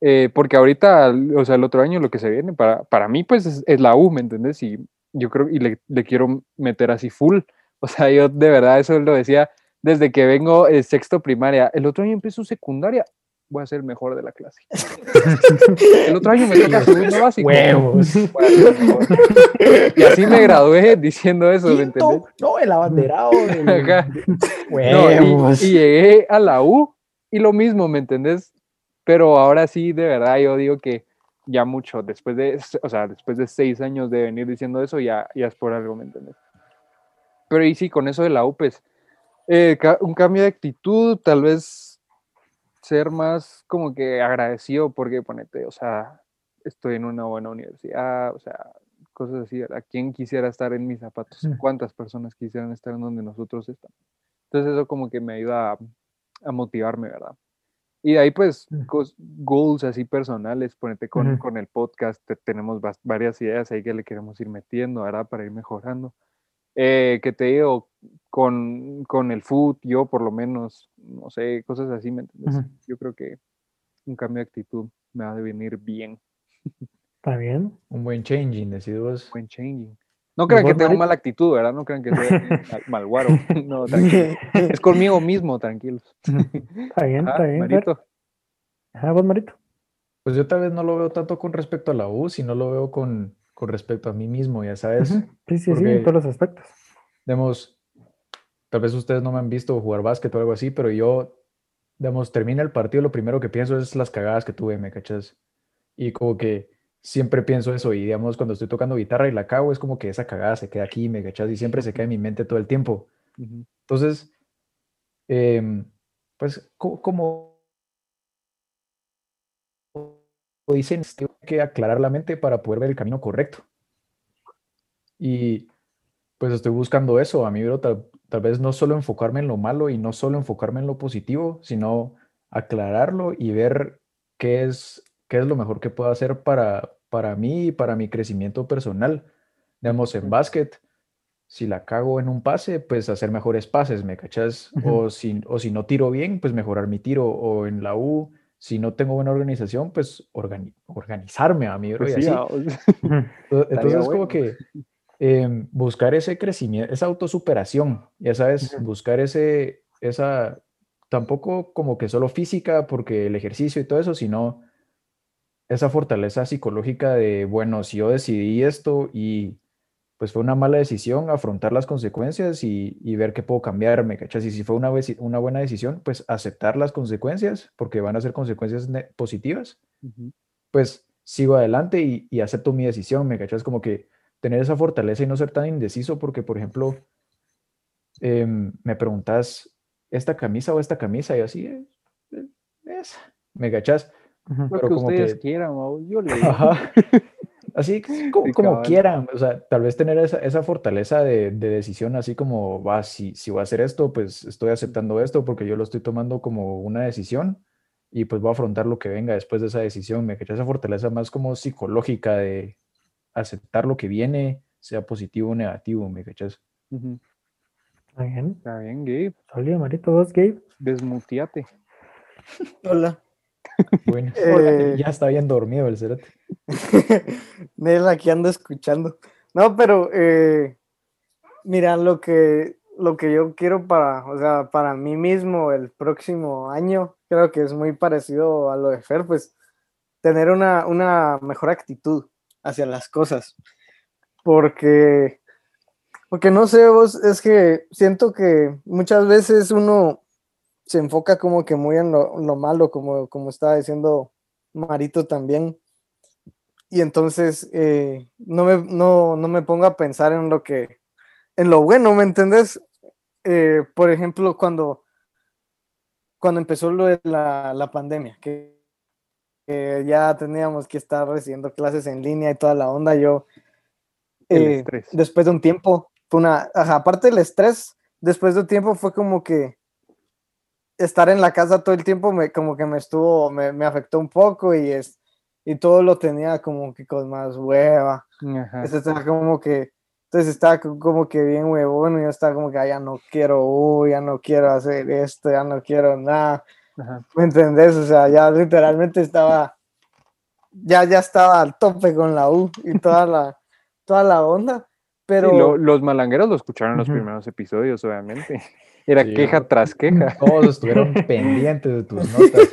eh, porque ahorita, o sea, el otro año lo que se viene, para, para mí, pues es, es la U, ¿me entiendes? Y yo creo, y le, le quiero meter así full. *laughs* O sea, yo de verdad eso lo decía desde que vengo eh, sexto primaria. El otro año empiezo secundaria, voy a ser el mejor de la clase. *laughs* El otro año me toca segundo básico. Huevos. *laughs* Y así me gradué diciendo eso, ¿me entendés? No, el abanderado. del- de- *laughs* No, y- Huevos. y, llegué a la U y lo mismo, ¿me entendés? Pero ahora sí, de verdad, yo digo que ya mucho, después de, o sea, después de seis años de venir diciendo eso, ya, ya es por algo, ¿me entendés? Pero y sí, con eso de la U, pues, eh, un cambio de actitud, tal vez ser más como que agradecido porque, ponete, o sea, estoy en una buena universidad, o sea, cosas así, ¿verdad? ¿Quién quisiera estar en mis zapatos? ¿Cuántas personas quisieran estar en donde nosotros estamos? Entonces eso como que me ayuda a, a motivarme, ¿verdad? Y de ahí pues goals así personales, ponete con, con el podcast, te- tenemos varias ideas ahí que le queremos ir metiendo, ¿verdad? Para ir mejorando. Eh, que te digo, con, con el food, yo por lo menos, no sé, cosas así, ¿me entiendes? Ujú. Yo creo que un cambio de actitud me va a venir bien, Está bien. Un buen changing, decís vos. buen changing. No crean que tengo mala actitud, ¿verdad? No crean que soy *laughs* mal, malguaro. No, tranquilo. *laughs* Es conmigo mismo, tranquilos. Está bien, está bien. Marito. Ajá, vos, Marito. Pues yo tal vez no lo veo tanto con respecto a la U, sino lo veo con, con respecto a mí mismo, ya sabes. Sí, sí, sí, en todos los aspectos. Digamos, tal vez ustedes no me han visto jugar básquet o algo así, pero yo, digamos, termina el partido, lo primero que pienso es las cagadas que tuve, ¿me cachas? Y como que siempre pienso eso, y digamos, cuando estoy tocando guitarra y la cago, es como que esa cagada se queda aquí, ¿me cachas? Y siempre se queda en mi mente todo el tiempo. Entonces, em, pues, co- como dicen, tengo que aclarar la mente para poder ver el camino correcto. Y pues estoy buscando eso, a mí, bro, tal, tal vez no solo enfocarme en lo malo y no solo enfocarme en lo positivo, sino aclararlo y ver qué es, qué es lo mejor que puedo hacer para, para mí y para mi crecimiento personal. Digamos, en básquet, si la cago en un pase, pues hacer mejores pases, ¿me cachas? O si, o si no tiro bien, pues mejorar mi tiro. O en la U, si no tengo buena organización, pues organi- organizarme a mí, Pues y sí, así. *laughs* Entonces bueno. como que em, buscar ese crecimiento, esa autosuperación, ya sabes, Ujú. buscar ese, esa, tampoco como que solo física, porque el ejercicio y todo eso, sino esa fortaleza psicológica de, bueno, si yo decidí esto y pues fue una mala decisión, afrontar las consecuencias y, y ver qué puedo cambiar, ¿me cachas? Y si fue una, una buena decisión, pues aceptar las consecuencias, porque van a ser consecuencias positivas pues sigo adelante y, y acepto mi decisión, ¿me cachas? Como que tener esa fortaleza y no ser tan indeciso, porque, por ejemplo, em, me preguntas, ¿esta camisa o esta camisa? Y así, "Eh, eh, esa, ¿me cachas? Lo Pero que como ustedes que- quieran, yo le *laughs* Ajá. Así como, Sí, como cabal. quieran, o sea, tal vez tener esa, esa fortaleza de, de decisión, así como, va, si, si voy a hacer esto, pues estoy aceptando esto porque yo lo estoy tomando como una decisión y pues voy a afrontar lo que venga después de esa decisión. Me cachas esa fortaleza más como psicológica de aceptar lo que viene, sea positivo o negativo, me cachas. Ujú, Está bien. Está bien, Gabe. Sólido, Marito, vos, Gabe. Desmuteate. Hola. Bueno, *laughs* Eh, ya está bien dormido el cerote. *laughs* Nel, aquí ando escuchando. No, pero eh, mira, lo que, lo que yo quiero para, o sea, para mí mismo el próximo año, creo que es muy parecido a lo de Fer, pues tener una, una mejor actitud hacia las cosas. Porque, porque no sé, vos, es que siento que muchas veces uno se enfoca como que muy en lo, lo malo, como, como estaba diciendo Marito también y entonces eh, no, me, no, no me pongo a pensar en lo que, en lo bueno, ¿me entendés? Eh, por ejemplo, cuando, cuando empezó lo de la, la pandemia, que, que ya teníamos que estar recibiendo clases en línea y toda la onda, yo, eh, después de un tiempo, fue una, ajá, aparte del estrés, después de un tiempo fue como que estar en la casa todo el tiempo me, como que me estuvo, me, me afectó un poco y es, y todo lo tenía como que con más hueva. Ajá. Entonces estaba como que, entonces estaba co- como que bien huevón y yo estaba como que "Ah, ya no quiero, uy, ya no quiero hacer esto, ya no quiero nada. Ajá. ¿Me entendés? O sea, ya literalmente estaba, ya, ya estaba al tope con la U y toda la, toda la onda. Pero Sí, lo- los malangueros lo escucharon en los primeros episodios, obviamente. Era Sí, queja tras queja. *laughs* Todos estuvieron *laughs* pendientes de tus notas.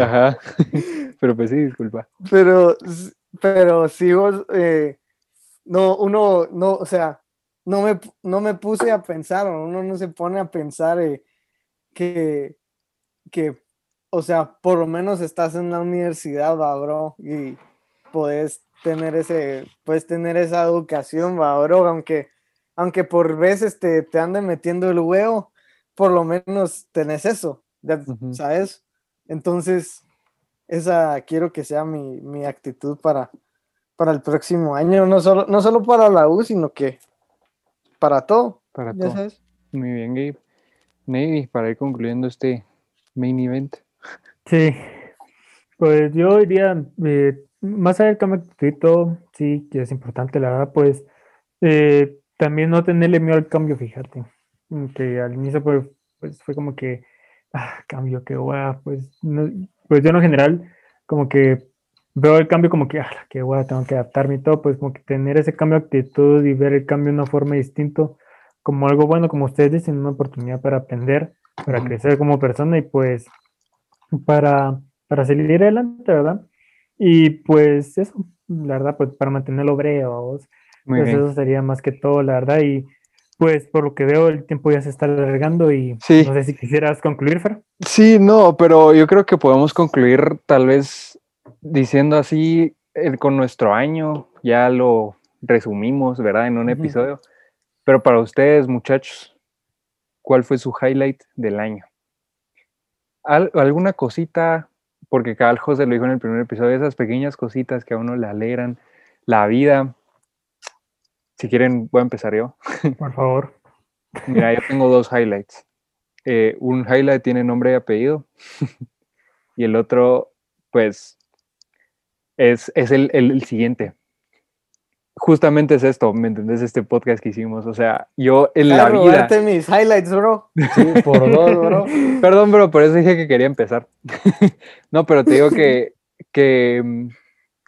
Ajá. *laughs* Pero pues sí, disculpa. pero, pero sí vos, eh, no, uno, no, o sea, no me, no me puse a pensar, uno no se pone a pensar eh, que, que, o sea, por lo menos estás en la universidad, va, bro, y puedes tener ese, puedes tener esa educación, va, bro, aunque, aunque por veces te, te anden metiendo el huevo, por lo menos tenés eso, ya-. ¿sabes? Entonces, esa quiero que sea mi, mi actitud para, para el próximo año, no solo, no solo para la U, sino que para todo, Para ya todo. sabes. Muy bien, Gabe. Navy, para ir concluyendo este main event. Sí, pues yo diría, eh, más allá del cambio de sí, que es importante, la verdad, pues eh, también no tenerle miedo al cambio, fíjate, que al inicio pues, pues fue como que, ah, cambio, qué guay, pues, no- pues yo en general como que veo el cambio como que, ah, qué guay, tengo que adaptarme y todo, pues como que tener ese cambio de actitud y ver el cambio de una forma distinta, como algo bueno, como ustedes dicen, una oportunidad para aprender, para Ujú. crecer como persona y pues para, para salir adelante, ¿verdad? Y pues eso, la verdad, pues para mantenerlo breve, vamos. Pues bien. eso sería más que todo, la verdad. Y pues por lo que veo, el tiempo ya se está alargando y Sí. no sé si quisieras concluir, Fer. Sí, no, pero yo creo que podemos concluir tal vez diciendo así eh, con nuestro año, ya lo resumimos, ¿verdad? En un episodio. Pero para ustedes, muchachos, ¿cuál fue su highlight del año? Al- ¿Alguna cosita? Porque Cabal José lo dijo en el primer episodio, esas pequeñas cositas que a uno le alegran la vida. Si quieren, voy a empezar yo. Por favor. *laughs* Mira, yo tengo dos highlights. Eh, un highlight tiene nombre y apellido. *laughs* y el otro, pues, es, es el, el- el siguiente. justamente es esto, ¿me entendés? Este podcast que hicimos. O sea, yo en la Claro, vida. robarte mis highlights, bro. Sí, por dos, bro. *laughs* Perdón, bro, por eso dije que quería empezar. no, pero te digo que, que,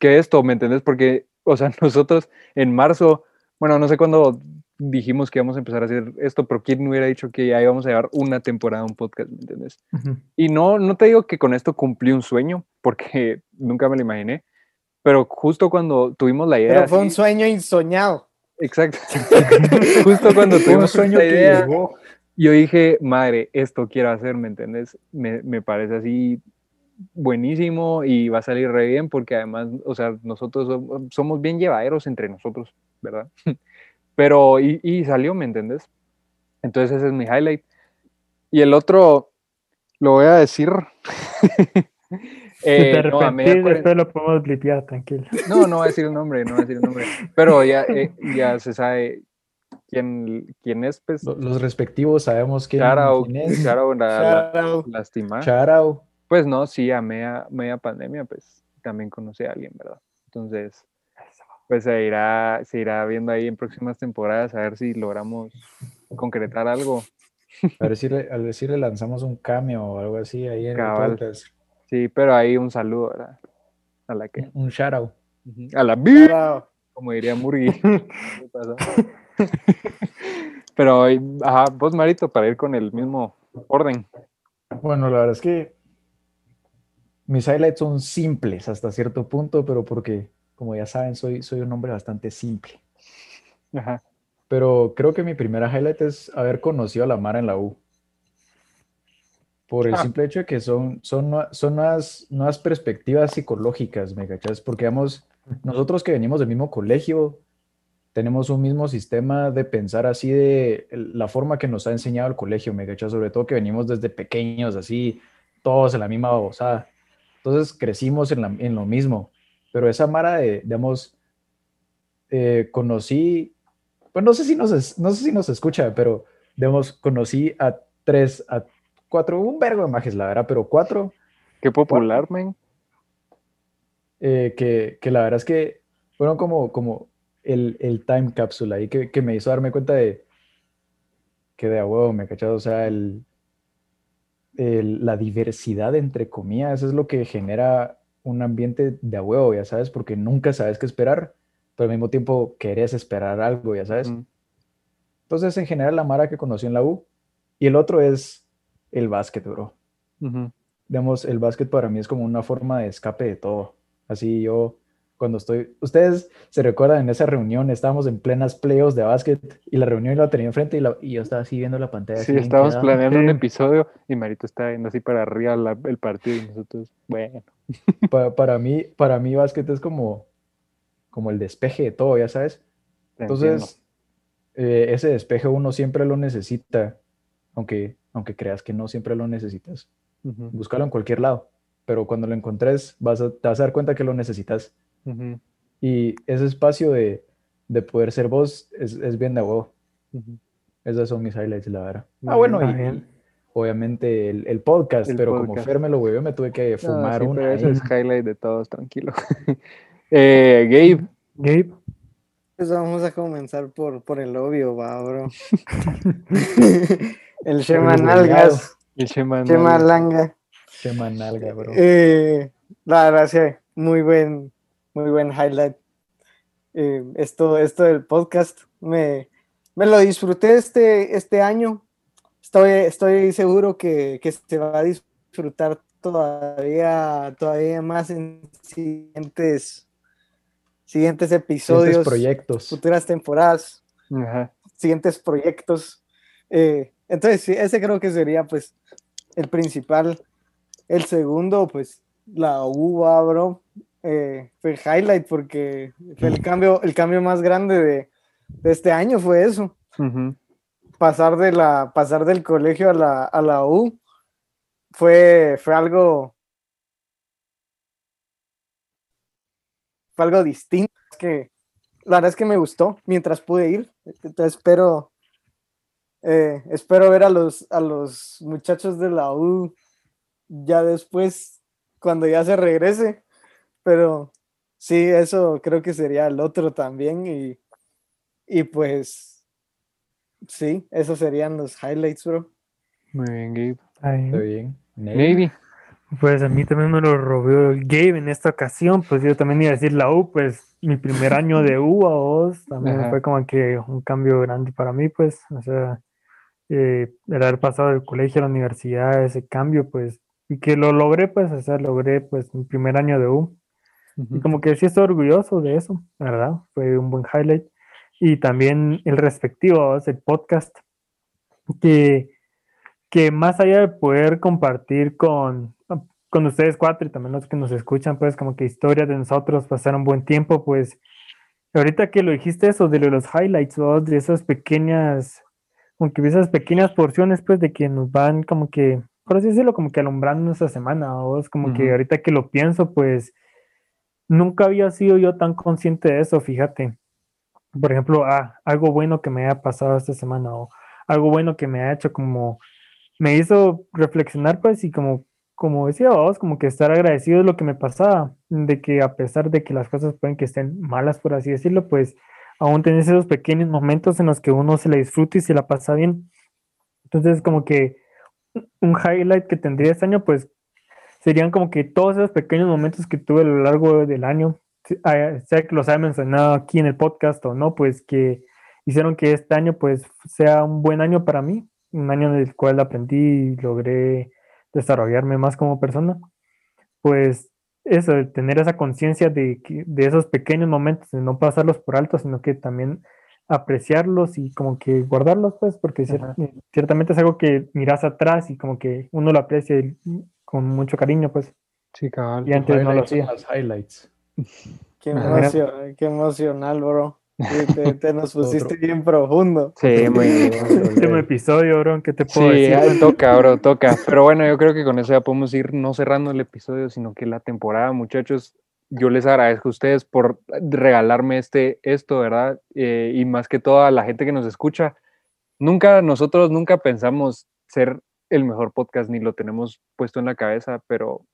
que esto, ¿me entendés? Porque, o sea, nosotros en marzo, bueno, no sé cuándo dijimos que íbamos a empezar a hacer esto, pero quién hubiera dicho que ya íbamos a llevar una temporada un podcast, ¿me entiendes? Y no, no te digo que con esto cumplí un sueño, porque *laughs* nunca me lo imaginé, pero justo cuando tuvimos la idea... Pero fue un sueño insoñado. Exacto. *laughs* *laughs* justo cuando Fue un tuvimos sueño que idea, llegó. yo dije, madre, esto quiero hacer, ¿me entiendes? Me, me parece así buenísimo y va a salir re bien porque además, o sea, nosotros som- somos bien llevaderos entre nosotros, ¿verdad? *laughs* Pero, y, y salió, ¿me entiendes? Entonces ese es mi highlight. Y el otro, lo voy a decir. *laughs* Si Eh, te no, a después lo podemos blipear, tranquilo. no, no voy a decir el nombre, no voy a decir el nombre. Pero ya, eh, ya se sabe quién, quién es, pues. Lo- Los respectivos sabemos quién, Charao, quién es. Charao, la, la. Charao. Pues no, sí, a media, media pandemia, pues también conocí a alguien, ¿verdad? Entonces, pues se irá, se irá viendo ahí en próximas temporadas a ver si logramos concretar algo. A ver *laughs* si le, a ver si le lanzamos un cameo o algo así ahí en Cabal. el podcast. Sí, pero ahí un saludo, ¿verdad? A la que, Un charao. a la Shout out. como diría Murgi. *laughs* ¿Qué pasa? *laughs* pero, ajá, vos, Marito, para ir con el mismo orden. Bueno, la verdad es que mis highlights son simples hasta cierto punto, pero porque, como ya saben, soy, soy un hombre bastante simple. Ajá. Pero creo que mi primera highlight es haber conocido a la Mara en la U. Por el Ah. simple hecho de que son, son, son nuevas, nuevas perspectivas psicológicas, ¿me cachas? Porque, vamos, nosotros que venimos del mismo colegio, tenemos un mismo sistema de pensar así de la forma que nos ha enseñado el colegio, ¿me cachas? Sobre todo que venimos desde pequeños, así, todos en la misma babosada. Entonces crecimos en, la- en lo mismo. Pero esa Mara de, digamos, eh, conocí, pues no sé si nos, no sé si nos escucha, pero digamos, conocí a tres, a cuatro, un vergo de majes, la verdad, pero cuatro Qué popular, men. eh, que, que la verdad es que fueron como, como el, el time capsule ahí que, que me hizo darme cuenta de que de a huevo, me cachado, o sea, el, el- la diversidad entre comillas, eso es lo que genera un ambiente de a huevo, ya sabes, porque nunca sabes qué esperar, pero al mismo tiempo querés esperar algo, ya sabes. Mm. Entonces, en general, la Mara que conocí en la U, y el otro es el básquet, bro. Ujú. Digamos, el básquet para mí es como una forma de escape de todo. Así yo, cuando estoy, ustedes se recuerdan en esa reunión, estábamos en plenas playoffs de básquet y la reunión la tenía enfrente y, la- y yo estaba así viendo la pantalla. Sí, estábamos quedado. planeando un episodio y Marito está viendo así para arriba la- el partido y nosotros, bueno. *laughs* Pa- para mí, para mí básquet es como, como el despeje de todo, ya sabes. Entonces, eh, ese despeje uno siempre lo necesita, aunque, aunque creas que no siempre lo necesitas. Ujú, Búscalo en cualquier lado, pero cuando lo encontres vas a, te vas a dar cuenta que lo necesitas. Y ese espacio de, de poder ser vos es, es bien de huevo. ujú. Esos son mis highlights, la verdad. Muy Ah, bueno, bien, y, obviamente el, el podcast, El pero como. Fer me lo huevió, me tuve que No, fumar sí, una. pero ese es highlight de todos, tranquilo. *laughs* eh, Gabe, Gabe, Pues vamos a comenzar por, por el obvio, va, bro. *laughs* el Shema El Nalgas, el Shema Shema Nalgas. Langa. Chema nalga, bro. Eh, la verdad, sí, muy buen, muy buen highlight. Eh, esto, esto del podcast, me, me lo disfruté este, este año. Estoy, estoy seguro que, que se va a disfrutar todavía, todavía más en siguientes, siguientes Siguientes episodios, proyectos. futuras temporadas, Ajá. siguientes proyectos. Eh, entonces, sí, ese creo que sería pues el principal. El segundo, pues la uva, bro, eh, fue el highlight porque fue el cambio, el cambio más grande de, de este año fue eso. Pasar, de la, pasar del colegio a la, a la U fue, fue algo fue algo distinto. Es que la verdad es que me gustó mientras pude ir. Entonces espero, eh, espero ver a los, a los muchachos de la U ya después, cuando ya se regrese. Pero sí, eso creo que sería el otro también. Y, y pues, sí, esos serían los highlights, bro. Muy bien, Gabe. Ay, Está bien. Maybe. Pues a mí también me lo robó Gabe en esta ocasión, pues yo también iba a decir la U, pues mi primer año de U a vos también Ajá. fue como que un cambio grande para mí, pues, o sea, eh, el haber pasado del colegio a la universidad, ese cambio, pues, y que lo logré, pues, o sea, logré, pues, mi primer año de U, y Ujú. como que sí estoy orgulloso de eso, la ¿verdad? Fue un buen highlight. Y también el respectivo, el podcast, que, que más allá de poder compartir con, con ustedes cuatro y también los que nos escuchan, pues como que historias de nosotros, pasar un buen tiempo, pues ahorita que lo dijiste eso, de lo de los highlights, ¿vos? de esas pequeñas, como que esas pequeñas porciones, pues de que nos van como que, por así decirlo, como que alumbrando nuestra semana, ¿vos? como que Ujú. ahorita que lo pienso, pues nunca había sido yo tan consciente de eso, fíjate. Por ejemplo, ah, algo bueno que me haya pasado esta semana o algo bueno que me ha hecho como, me hizo reflexionar pues y como, como decía vos, como que estar agradecido de lo que me pasaba, de que a pesar de que las cosas pueden que estén malas, por así decirlo, pues aún tenés esos pequeños momentos en los que uno se la disfruta y se la pasa bien. Entonces, como que un highlight que tendría este año, pues serían como que todos esos pequeños momentos que tuve a lo largo del año, si- ah, sea que los haya mencionado aquí en el podcast o no, pues que hicieron que este año pues sea un buen año para mí, un año en el cual aprendí y logré desarrollarme más como persona. Pues eso, de tener esa conciencia de, que- de esos pequeños momentos, de no pasarlos por alto, sino que también apreciarlos y como que guardarlos, pues, porque eh, ciertamente es algo que miras atrás y como que uno lo aprecia y- con mucho cariño, pues, Sí, cabal. y antes no lo hacía. las highlights. *laughs* Qué, Ajá. emocio- qué emocional, bro. Te, te nos *laughs* pusiste Otro. bien profundo. Sí, muy bien. Último episodio, bro, ¿qué te puedo Sí, decir? ah, *laughs* toca, bro, toca. Pero bueno, yo creo que con eso ya podemos ir no cerrando el episodio, sino que la temporada, muchachos. Yo les agradezco a ustedes por regalarme este, esto, ¿verdad? Eh, y más que todo a la gente que nos escucha. Nunca, nosotros nunca pensamos ser el mejor podcast, ni lo tenemos puesto en la cabeza, pero,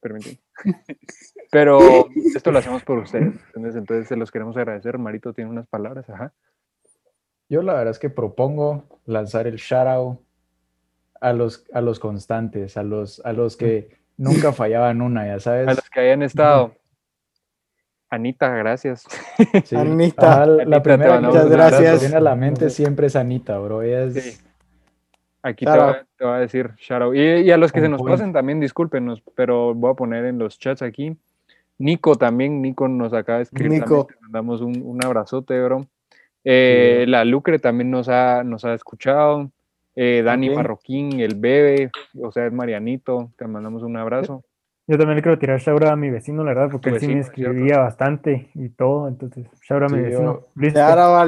permíteme. *laughs* Pero esto lo hacemos por ustedes, ¿entendés? Entonces se los queremos agradecer. Marito tiene unas palabras, ajá. Yo la verdad es que propongo lanzar el shout out a los, a los constantes, a los, a los que *laughs* nunca fallaban una, ya sabes. A los que hayan estado. Anita, gracias. Sí. Anita. Ajá, la Anita, primera que un me abrazo. viene a la mente siempre es Anita, bro. Ella es Sí. Aquí te va, out. te va a decir out. Y, y a los que se nos pasen también, discúlpenos, pero voy a poner en los chats aquí. Nico también, Nico nos acaba de escribir. también, te mandamos un, un abrazote, bro. Eh. La Lucre también nos ha, nos ha escuchado. Eh, Dani. Marroquín, el bebé, o sea, es Marianito, te mandamos un abrazo. Yo también le quiero tirar shout out a mi vecino, la verdad, porque él sí me vecino, ¿cierto? escribía bastante y todo, entonces, shout out a mi Sí, yo-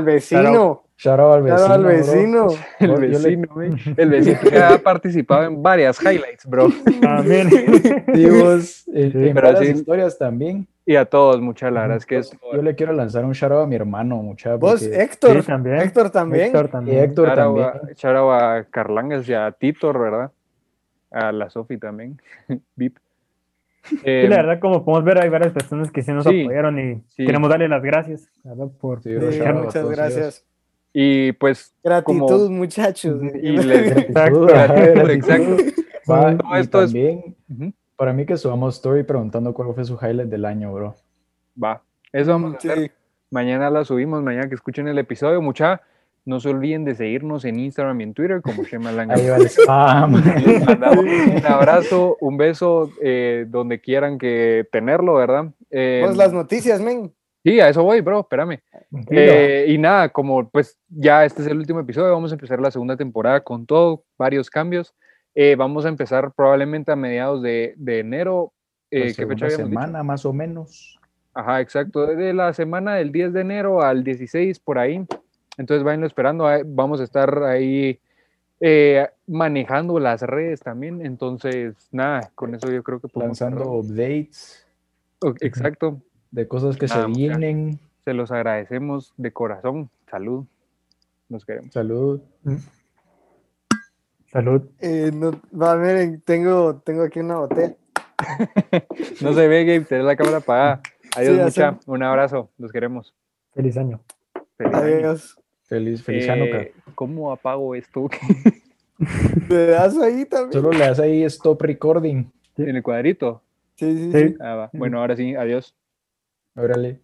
vecino. Listo. Claro, al vecino. shout out al vecino. al bro. vecino. *laughs* *laughs* El le- vecino, güey. *laughs* El vecino que ha participado en varias highlights, bro. También. Sí, vos, en, Sí, en pero varias sí. historias también. Y a todos, muchas, la verdad es que es. Yo le quiero lanzar un shout out a mi hermano, mucha. Vos, porque- Héctor. Sí, también. Héctor también. Héctor y también. Héctor Shout out también. a- shout out a Carlangas y a Titor, ¿verdad? A la Sofi también. Vip. Sí, Eh, la verdad, como podemos ver, hay varias personas que sí nos Sí, apoyaron y sí. queremos darle las gracias ¿verdad? por Sí, Sí, shout out muchas gracias. Y pues, Gratitud, Como- muchachos. y les- Exacto. Gratitud, *laughs* exacto. Va, Todo y esto es- también, Ujú, para mí que subamos story preguntando cuál fue su highlight del año, bro. va. Eso vamos a hacer. Mañana la subimos, mañana que escuchen el episodio. Mucha, no se olviden de seguirnos en Instagram y en Twitter como Shemalanga. Ahí va el spam. Les mandamos un abrazo, un beso, eh, donde quieran que tenerlo, ¿verdad? Eh, Pues las noticias, men. Sí, a eso voy, bro, espérame. Eh, y nada, como pues ya este es el último episodio, vamos a empezar la segunda temporada con todo, varios cambios. Eh, vamos a empezar probablemente a mediados de, de enero. Eh, ¿Qué fecha habíamos dicho? semana, más o menos. Ajá, exacto, de la semana del 10 de enero al 16 por ahí. Entonces váyanlo esperando, vamos a estar ahí eh, manejando las redes también. Entonces, nada, con eso yo creo que podemos Lanzando cerrar. updates Exacto, de cosas que Nada, se vienen. se los agradecemos de corazón. Salud, nos queremos. Salud. Salud. Eh, no, va, miren, tengo, tengo aquí una botella. *laughs* No se ve, Gabe, tenés la cámara apagada. Adiós, mucha. sé. Un abrazo. Los queremos. Feliz año. Feliz año. Adiós. Feliz, feliz Hanukkah. Eh, ¿Cómo apago esto? *laughs* ¿Le das ahí también? Solo le das ahí stop recording. en el cuadrito. Sí, sí, Sí. sí. Ah, va. Bueno, ahora sí, adiós. Órale.